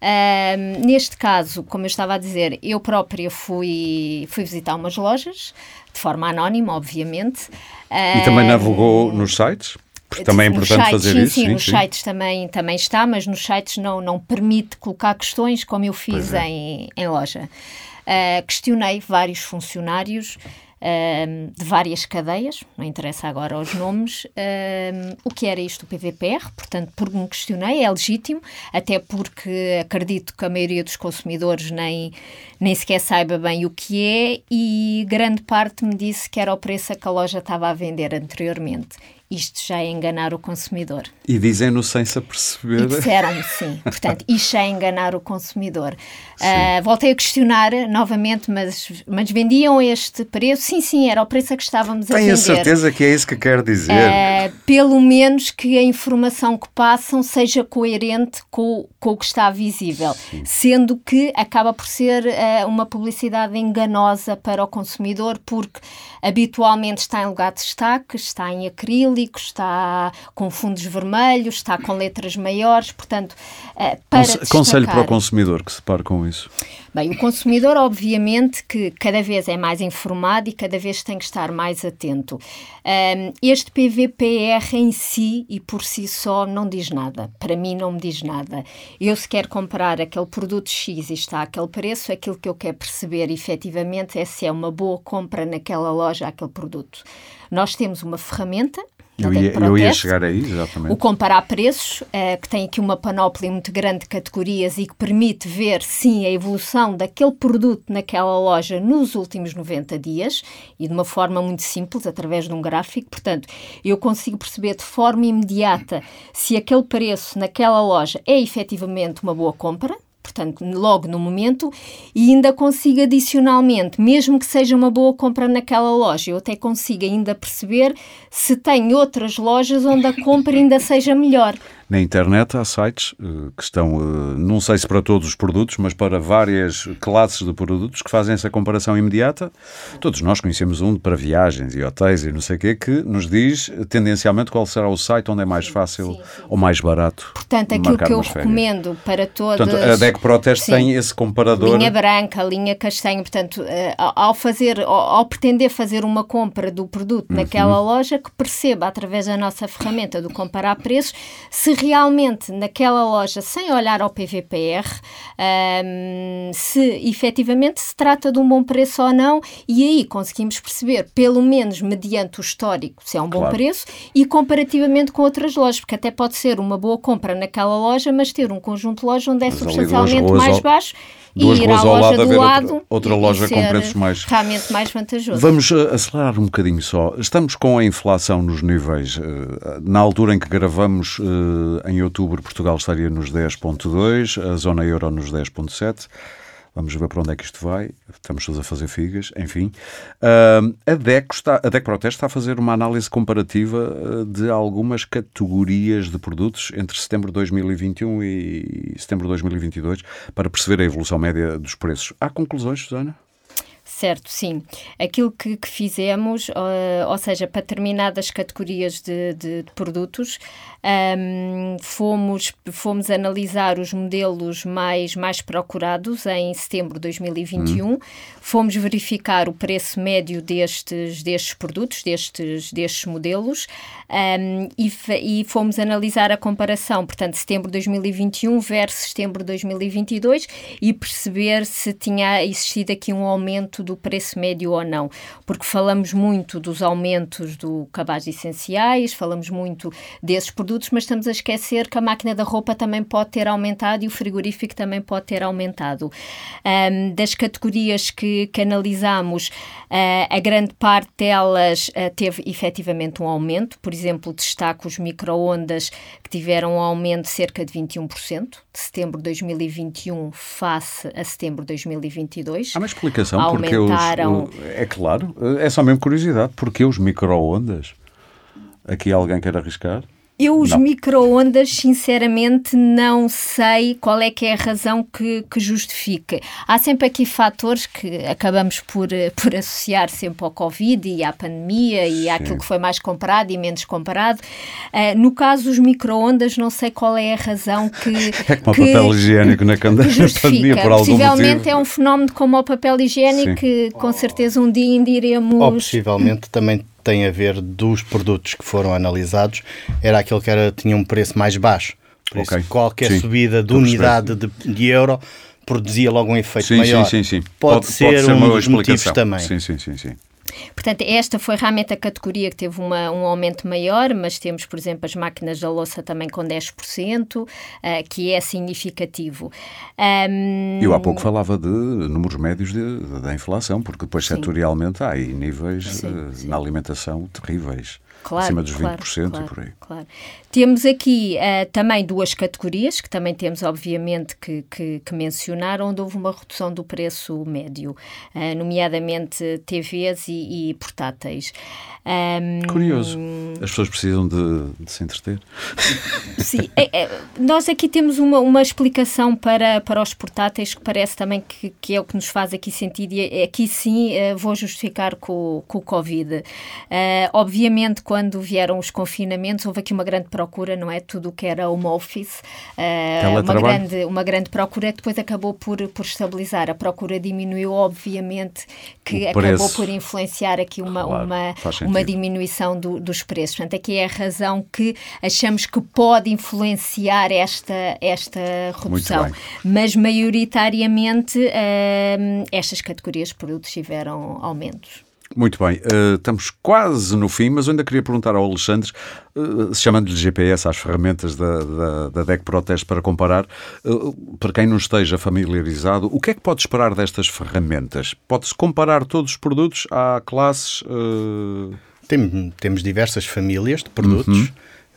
Uh, neste caso, como eu estava a dizer, eu própria fui, fui visitar umas lojas, de forma anónima, obviamente. E também navegou nos sites? Porque também é importante sites, fazer sim, isso. Sim, sim nos sim. sites também, também está, mas nos sites não, não permite colocar questões como eu fiz é. em, em loja. Uh, questionei vários funcionários de várias cadeias, não interessa agora os nomes, o que era isto o PVPR, portanto, por me questionei, é legítimo, até porque acredito que a maioria dos consumidores nem, nem sequer saiba bem o que é e grande parte me disse que era o preço que a loja estava a vender anteriormente isto já é enganar o consumidor. E dizem-no sem se aperceber. disseram-me, sim. Portanto, isto é enganar o consumidor. Uh, voltei a questionar novamente, mas, mas vendiam este preço? Sim, sim, era o preço a que estávamos Tenho a vender. Tenho a certeza que é isso que quer dizer. Uh, pelo menos que a informação que passam seja coerente com, com o que está visível. Sim. Sendo que acaba por ser uh, uma publicidade enganosa para o consumidor, porque habitualmente está em lugar de destaque, está em acrílico, está com fundos vermelhos, está com letras maiores, portanto, uh, para Conse destacar... Conselho para o consumidor que se pare com isso? Bem, o consumidor, obviamente, que cada vez é mais informado e cada vez tem que estar mais atento. Este PVPR em si e por si só não diz nada. Para mim, não me diz nada. Eu, se quero comprar aquele produto X e está aquele preço, aquilo que eu quero perceber efetivamente é se é uma boa compra naquela loja aquele produto. Nós temos uma ferramenta eu ia, eu ia, chegar aí, exatamente. O comparar preços, uh, que tem aqui uma panóplia muito grande de categorias e que permite ver, sim, a evolução daquele produto naquela loja nos últimos 90 dias e de uma forma muito simples, através de um gráfico. Portanto, eu consigo perceber de forma imediata se aquele preço naquela loja é efetivamente uma boa compra, portanto, logo no momento, e ainda consigo adicionalmente, mesmo que seja uma boa compra naquela loja, eu até consigo ainda perceber se tem outras lojas onde a compra ainda seja melhor. Na internet há sites uh, que estão, uh, não sei se para todos os produtos, mas para várias classes de produtos que fazem essa comparação imediata. Todos nós conhecemos um para viagens e hotéis e não sei o quê, que nos diz tendencialmente qual será o site onde é mais fácil sim, sim. ou mais barato. Portanto, aquilo que eu recomendo para todas. Portanto, a DEC Protest sim. tem esse comparador. Linha branca, linha castanho. Portanto, eh, ao fazer, ao pretender fazer uma compra do produto uhum. naquela loja, que perceba através da nossa ferramenta do comparar preços se realmente naquela loja, sem olhar ao PVPR, um, se efetivamente se trata de um bom preço ou não, e aí conseguimos perceber, pelo menos mediante o histórico, se é um bom claro. preço e comparativamente com outras lojas, porque até pode ser uma boa compra naquela loja, mas ter um conjunto de lojas onde é mas substancialmente mais ao... baixo duas ruas ao lado, haver lado outra, outra loja com preços mais. Realmente mais vantajoso. Vamos uh, acelerar um bocadinho só. Estamos com a inflação nos níveis. Uh, na altura em que gravamos, uh, em outubro, Portugal estaria nos 10,2, a zona euro nos 10,7. Vamos ver para onde é que isto vai. Estamos todos a fazer figas, enfim. Uh, a, DEC está, a Proteste está a fazer uma análise comparativa uh, de algumas categorias de produtos entre setembro de 2021 e setembro de 2022 para perceber a evolução média dos preços. Há conclusões, Susana? Certo, sim. Aquilo que, que fizemos, uh, ou seja, para determinadas categorias de, de, de produtos, um, fomos, fomos analisar os modelos mais, mais procurados em setembro de 2021, hum. fomos verificar o preço médio destes, destes produtos, destes, destes modelos, um, e, e fomos analisar a comparação, portanto, setembro de 2021 versus setembro de 2022 e perceber se tinha existido aqui um aumento do preço médio ou não, porque falamos muito dos aumentos do cabaz essenciais, falamos muito desses produtos, mas estamos a esquecer que a máquina da roupa também pode ter aumentado e o frigorífico também pode ter aumentado. Um, das categorias que, que analisamos, uh, a grande parte delas uh, teve efetivamente um aumento, por exemplo, destaco os micro-ondas que tiveram um aumento de cerca de 21%, de setembro de 2021 face a setembro de 2022. Há uma explicação porque os, é claro, é só mesmo curiosidade, porque os micro-ondas? Aqui alguém quer arriscar? Eu, os micro-ondas, sinceramente, não sei qual é que é a razão que, que justifique. Há sempre aqui fatores que acabamos por, por associar sempre ao Covid e à pandemia e Sim. àquilo que foi mais comparado e menos comparado. Uh, no caso dos micro-ondas, não sei qual é a razão que. É como que, o papel higiênico na, pandemia, por algum Possivelmente motivo. é um fenómeno como o papel higiênico Sim. que, com certeza, um dia ainda iremos. Ou possivelmente também tem a ver dos produtos que foram analisados, era aquele que era, tinha um preço mais baixo. Por okay. isso, qualquer sim. subida de unidade de, de, euro produzia logo um efeito sim, maior. Sim, sim, sim. Pode, pode ser pode ser um dos motivos também. Sim, sim, sim, sim. Portanto, esta foi realmente a categoria que teve uma, um aumento maior, mas temos, por exemplo, as máquinas da louça também com 10%, uh, eh, que é significativo. Um, Eu há pouco falava de números médios da inflação, porque depois sim. setorialmente há aí níveis sim, uh, sim. na alimentação terríveis claro, acima dos claro, 20% claro, e por aí. Claro. Temos aqui uh, também duas categorias, que também temos, obviamente, que, que, que mencionar, onde houve uma redução do preço médio, uh, nomeadamente TVs e, e portáteis. Um, Curioso. As pessoas precisam de, de se entreter. Sim, é, é, nós aqui temos uma, uma explicação para, para os portáteis que parece também que, que é o que nos faz aqui sentido e é, aqui sim uh, vou justificar com, com o Covid. Obviamente, quando vieram os confinamentos, houve aqui uma grande procura, não é? Tudo o que era home office, uh, uma, grande, uma grande procura que depois acabou por, por estabilizar. A procura diminuiu, obviamente, que acabou por influenciar aqui uma, claro, uma, uma diminuição do, dos preços. Portanto, aqui é a razão que achamos que pode influenciar esta, esta redução. Mas, maioritariamente, uh, estas categorias de produtos tiveram aumentos. Muito bem, uh, estamos quase no fim, mas eu ainda queria perguntar ao Alexandre, uh, chamando-lhe GPS às ferramentas da, da, da DEC Proteste para comparar, uh, para quem não esteja familiarizado, o que é que pode esperar destas ferramentas? Pode-se comparar todos os produtos? Há classes? Tem, temos diversas famílias de produtos. Uhum.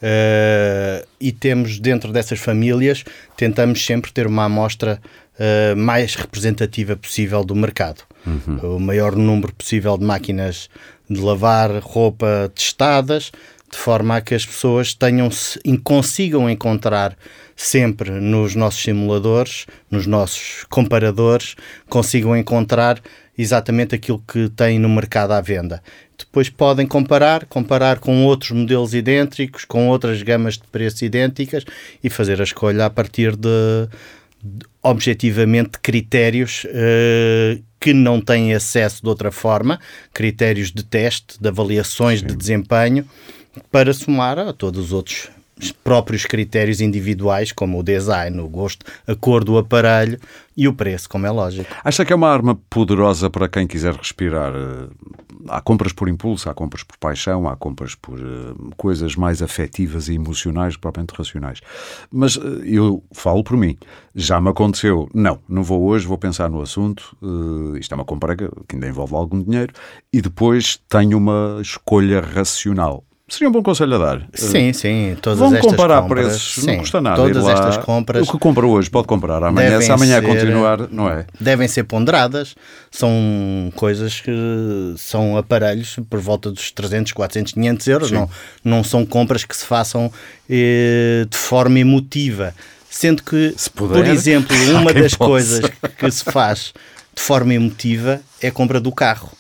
Uh, e temos dentro dessas famílias, tentamos sempre ter uma amostra uh, mais representativa possível do mercado. Uhum. O maior número possível de máquinas de lavar roupa testadas, de forma a que as pessoas tenham consigam encontrar sempre nos nossos simuladores, nos nossos comparadores, consigam encontrar exatamente aquilo que têm no mercado à venda. Depois podem comparar, comparar com outros modelos idênticos, com outras gamas de preço idênticas e fazer a escolha a partir de, de objetivamente critérios uh, que não têm acesso de outra forma, critérios de teste, de avaliações Sim. de desempenho, para somar a todos os outros próprios critérios individuais, como o design, o gosto, a cor do aparelho e o preço, como é lógico. Acha que é uma arma poderosa para quem quiser respirar? Há compras por impulso, há compras por paixão, há compras por uh, coisas mais afetivas e emocionais, propriamente racionais. Mas uh, eu falo por mim. Já me aconteceu, não, não vou hoje, vou pensar no assunto. Uh, isto é uma compra que ainda envolve algum dinheiro e depois tenho uma escolha racional Seria um bom conselho a dar. Sim, eh, sim. Todas Vão estas comparar compras, preços, sim, não custa nada. Todas estas compras. O que compra hoje pode comprar amanhã, se amanhã ser, continuar, não é? Devem ser ponderadas. São coisas que são aparelhos por volta dos 300, 400, 500 euros. Não, não são compras que se façam eh, de forma emotiva. Sendo que, puder, por exemplo, uma das possa. coisas que se faz de forma emotiva é a compra do carro.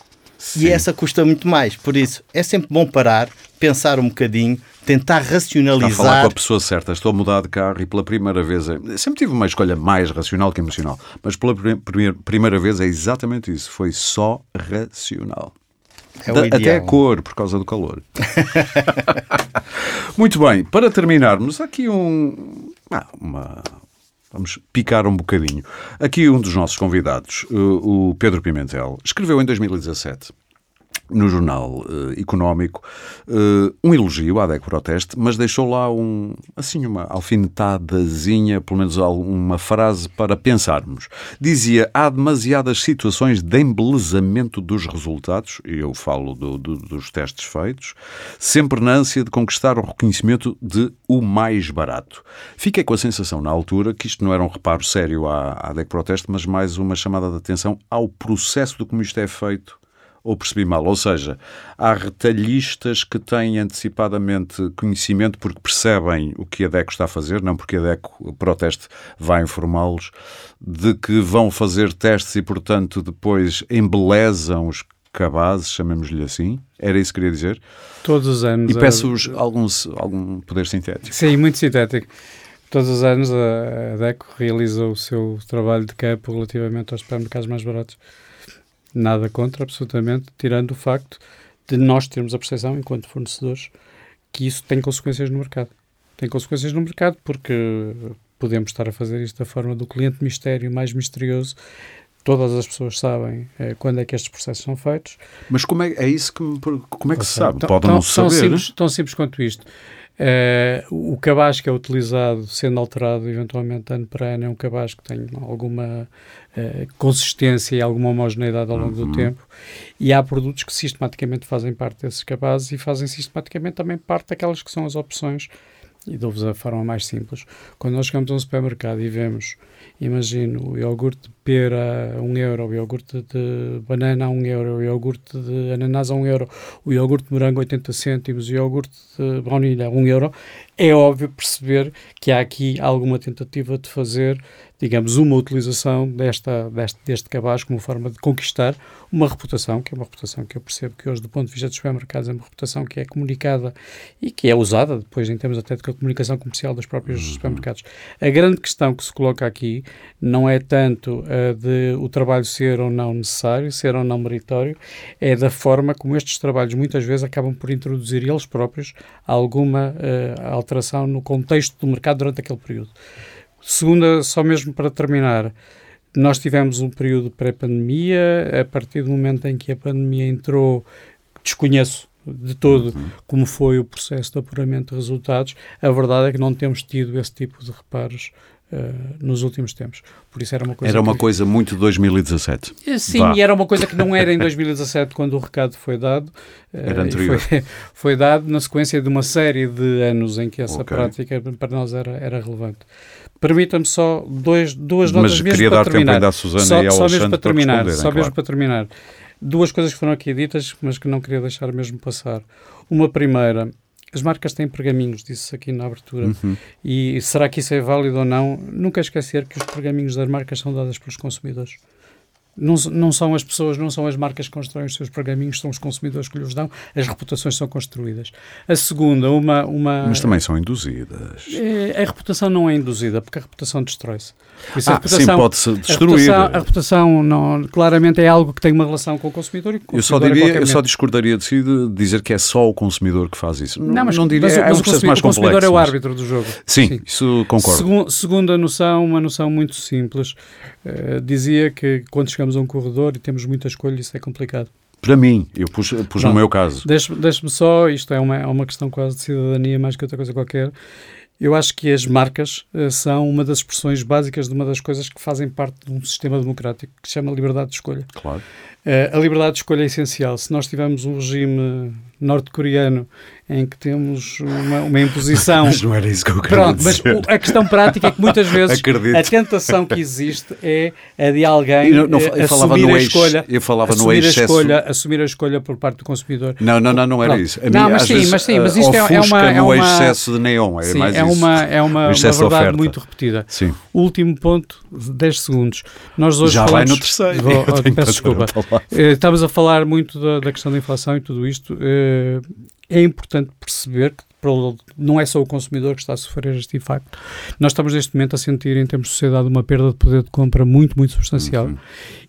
Sim. E essa custa muito mais. Por isso, é sempre bom parar, pensar um bocadinho, tentar racionalizar. Está a falar com a pessoa certa. Estou a mudar de carro e pela primeira vez. Sempre tive uma escolha mais racional que emocional, mas pela primeira vez é exatamente isso. Foi só racional. É da, até a cor, por causa do calor. Muito bem, para terminarmos, aqui um. Ah, uma, Vamos picar um bocadinho. Aqui um dos nossos convidados, o Pedro Pimentel, escreveu em 2017 no jornal uh, económico uh, um elogio à DEC Proteste, mas deixou lá um, assim uma alfinetadazinha, pelo menos uma frase para pensarmos. Dizia, há demasiadas situações de embelezamento dos resultados, e eu falo do, do, dos testes feitos, sempre na ânsia de conquistar o reconhecimento de o mais barato. Fiquei com a sensação na altura que isto não era um reparo sério à, à DEC Proteste, mas mais uma chamada de atenção ao processo de como isto é feito ou percebi mal? Ou seja, há retalhistas que têm antecipadamente conhecimento porque percebem o que a DECO está a fazer, não porque a DECO, proteste, vai informá-los, de que vão fazer testes e, portanto, depois embelezam os cabazes, chamemos-lhe assim. Era isso que queria dizer? Todos os anos. E peço-vos algum, algum poder sintético. Sim, muito sintético. Todos os anos a DECO realiza o seu trabalho de campo relativamente aos supermercados mais baratos. Nada contra, absolutamente, tirando o facto de nós termos a percepção, enquanto fornecedores, que isso tem consequências no mercado. Tem consequências no mercado porque podemos estar a fazer isto da forma do cliente mistério mais misterioso. Todas as pessoas sabem eh, quando é que estes processos são feitos. Mas como é, é isso que como é que se sabe? Pode não saber. Tão simples, tão simples quanto isto. Uh, o cabaz que é utilizado, sendo alterado eventualmente ano para ano, é um cabaz que tem alguma uh, consistência e alguma homogeneidade ao longo uhum. do tempo. E há produtos que sistematicamente fazem parte desses cabazes e fazem sistematicamente também parte daquelas que são as opções. E dou-vos a forma mais simples. Quando nós chegamos a um supermercado e vemos imagino, o iogurte de pera a 1 um euro, o iogurte de banana a 1 um euro, o iogurte de ananás a 1 um euro, o iogurte de morango a 80 cêntimos, o iogurte de baunilha a 1 euro, é óbvio perceber que há aqui alguma tentativa de fazer digamos, uma utilização desta, deste, deste cabaz como forma de conquistar uma reputação, que é uma reputação que eu percebo que hoje, do ponto de vista dos supermercados, é uma reputação que é comunicada e que é usada depois em termos até de comunicação comercial dos próprios uhum. supermercados. A grande questão que se coloca aqui não é tanto a de o trabalho ser ou não necessário, ser ou não meritório, é da forma como estes trabalhos muitas vezes acabam por introduzir eles próprios alguma uh, alteração no contexto do mercado durante aquele período. Segunda, só mesmo para terminar, nós tivemos um período pré-pandemia, a partir do momento em que a pandemia entrou, desconheço de todo uhum. como foi o processo de apuramento de resultados, a verdade é que não temos tido esse tipo de reparos Uh, nos últimos tempos. Por isso era uma coisa. Era uma que... coisa muito 2017. Eh, sim, Vá. e era uma coisa que não era em 2017 quando o recado foi dado. Era uh, anterior. Foi, foi, dado na sequência de uma série de anos em que essa okay. prática para nós era, era relevante. Permita-me só dois, duas notas Mas mesmo queria para dar terminar. tempo ainda à Susana só, e ao só mesmo para terminar, para Só mesmo claro. para terminar. Duas coisas que foram aqui ditas, mas que não queria deixar mesmo passar. Uma primeira, as marcas têm pergaminhos, disse aqui na abertura. Uhum. E será que isso é válido ou não? Nunca esquecer que os pergaminhos das marcas são dados pelos consumidores. Não, não são as pessoas, não são as marcas que constroem os seus pergaminhos, são os consumidores que lhes dão, as reputações são construídas. A segunda, uma. uma Mas também são induzidas. É, a reputação não é induzida, porque a reputação destrói-se. Ah, sim, pode-se destruir. A reputação, a reputação não, claramente é algo que tem uma relação com o consumidor. E com o eu, só diria, eu só discordaria de si de dizer que é só o consumidor que faz isso. Não, mas, não diria, mas, é um processo mais complexo. O consumidor é o árbitro do jogo. Sim, sim. isso concordo. Segu segunda noção, uma noção muito simples. Uh, dizia que quando chegamos a um corredor e temos muita escolha, isso é complicado. Para mim, eu pus, pus no meu caso. Deixe-me deixe só, isto é uma, é uma questão quase de cidadania mais que outra coisa qualquer. Eu acho que as marcas uh, são uma das expressões básicas de uma das coisas que fazem parte de um sistema democrático que se chama liberdade de escolha. Claro. Uh, a liberdade de escolha é essencial. Se nós tivermos um regime norte-coreano em que temos uma, uma, imposição. Mas não era isso que eu queria Pronto, dizer. mas a questão prática é que muitas vezes Acredito. a tentação que existe é a de alguém não, não, eu assumir a escolha. Eu falava no excesso. A escolha, assumir a escolha por parte do consumidor. Não, não, não, não era Pronto. isso. A não, mas sim, vezes, mas sim, mas isto é, é uma. É uma excesso de neon, é sim, mais é isso. uma, é uma, uma verdade muito repetida. Sim. Último ponto, 10 segundos. Nós hoje Já falamos, vai no terceiro. Vou, peço desculpa. Eh, estamos a falar muito da, da, questão da inflação e tudo isto. Uh, é importante perceber que não é só o consumidor que está a sofrer este impacto. Nós estamos neste momento a sentir, em termos de sociedade, uma perda de poder de compra muito, muito substancial. Uhum.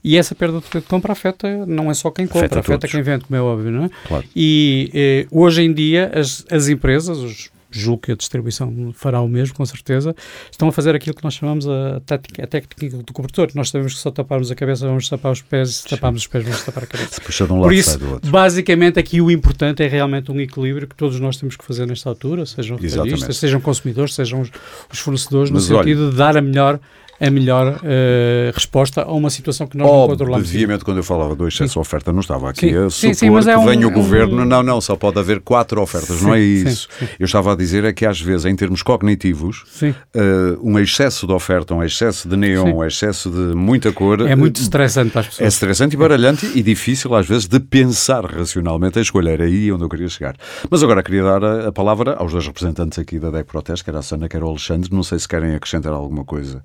E essa perda de poder de compra afeta não é só quem compra, afeta, afeta quem vende, como é óbvio, não é? Claro. E eh, hoje em dia as, as empresas, os julgo que a distribuição fará o mesmo, com certeza, estão a fazer aquilo que nós chamamos a, técnica, a técnica do cobertor. Nós sabemos que se só taparmos a cabeça vamos tapar os pés, se taparmos os pés vamos tapar a cabeça. Um lado, Por isso, basicamente, aqui o importante é realmente um equilíbrio que todos nós temos que fazer nesta altura, sejam retalhistas, sejam consumidores, sejam os, os fornecedores, Mas no sentido olha, de dar a melhor a melhor uh, resposta a uma situação que nós não controlamos. Obviamente, quando eu falava do excesso de oferta, não estava aqui sim. a supor sim, sim, que é um, venha o governo. Um... Não, não, só pode haver quatro ofertas, não é isso. Eu estava a dizer é que às vezes, em termos cognitivos, uh, um excesso de oferta, um excesso de neon, um excesso de muita cor. É muito estressante para as pessoas. É estressante e baralhante e difícil, às vezes, de pensar racionalmente a escolher. aí onde eu queria chegar. Mas agora queria dar a, a palavra aos dois representantes aqui da DEC Proteste, que era a Sana, que era o Alexandre. Não sei se querem acrescentar alguma coisa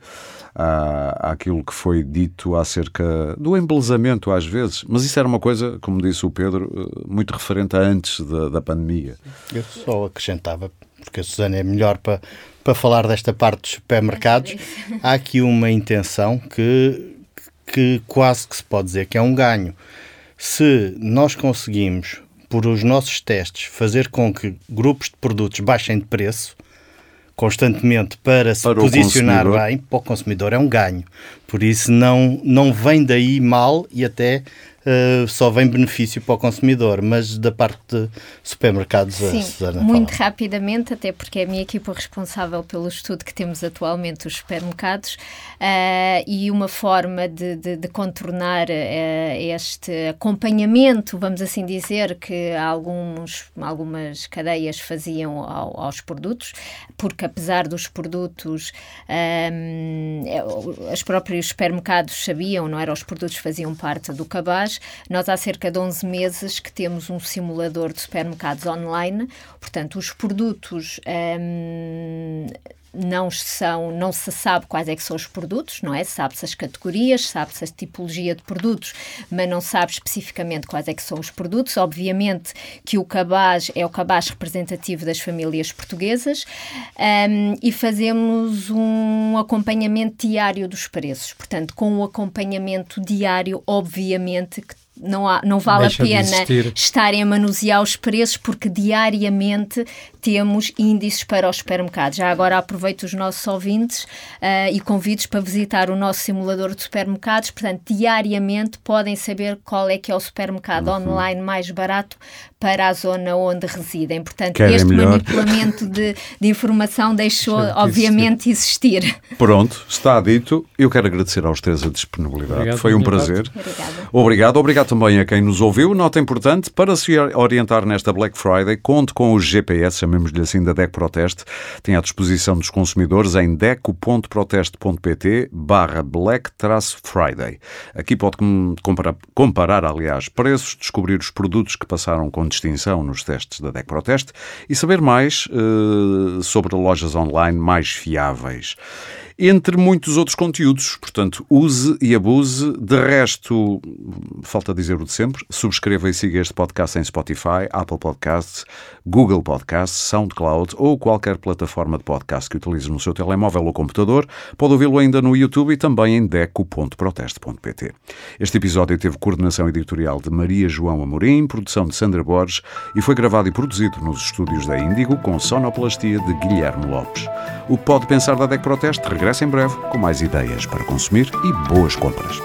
à, àquilo que foi dito acerca do embelezamento, às vezes. Mas isso era uma coisa, como disse o Pedro, eh, muito referente a antes da, da pandemia. Eu só acrescentava, porque a Susana é melhor para, para falar desta parte dos supermercados, há aqui uma intenção que, que quase que se pode dizer que é um ganho. Se nós conseguimos, por os nossos testes, fazer com que grupos de produtos baixem de preço, constantemente para se para posicionar bem, para o consumidor é um ganho. Por isso não, não vem daí mal e até uh, só vem benefício para o consumidor, mas da parte de supermercados, Sim, a Susana muito fala. rapidamente, até porque é a minha equipa responsável pelo estudo que temos atualmente dos supermercados uh, e uma forma de, de, de contornar uh, este acompanhamento, vamos assim dizer, que alguns, algumas cadeias faziam ao, aos produtos, porque apesar dos produtos, um, os próprios supermercados sabiam, não era? Os produtos faziam parte do cabaz, nós há cerca de 11 meses que temos um simulador de supermercados online, portanto, os produtos. Um, não são, não se sabe quais é que são os produtos, não é? Sabe-se as categorias, sabe-se a tipologia de produtos, mas não sabe especificamente quais é que são os produtos. Obviamente que o cabaz é o cabaz representativo das famílias portuguesas um, e fazemos um acompanhamento diário dos preços. Portanto, com o acompanhamento diário, obviamente que não, há, não vale Deixa a pena estarem a manusear os preços porque diariamente temos índices para os supermercados. Já agora aproveito os nossos ouvintes uh, e convido-os para visitar o nosso simulador de supermercados. Portanto, diariamente podem saber qual é que é o supermercado uhum. online mais barato para a zona onde residem. Portanto, Querem este melhor. manipulamento de, de, informação deixou, obviamente, existir. existir. Pronto, está dito. Eu quero agradecer aos três a disponibilidade. Obrigado, Foi um prazer. Obrigada. Obrigado. Obrigado também a quem nos ouviu. Nota importante, para se orientar nesta Black Friday, conte com o GPS, chamemos-lhe assim, da DEC Proteste. Tem à disposição dos consumidores em deco.proteste.pt barra Black-Friday. Aqui pode comparar, comparar, aliás, preços, descobrir os produtos que passaram com distinção nos testes da DEC Proteste e saber mais uh, sobre lojas online mais fiáveis entre muitos outros conteúdos. Portanto, use e abuse. De resto, falta dizer o de sempre. Subscreva e siga este podcast em Spotify, Apple Podcasts, Google Podcasts, SoundCloud ou qualquer plataforma de podcast que utilize no seu telemóvel ou computador. Pode ouvi-lo ainda no YouTube e também em deco.proteste.pt. Este episódio teve coordenação editorial de Maria João Amorim, produção de Sandra Borges e foi gravado e produzido nos estúdios da Índigo com sonoplastia de Guilherme Lopes. O Pode Pensar da DEC Proteste regressa em breve com mais ideias para consumir e boas compras.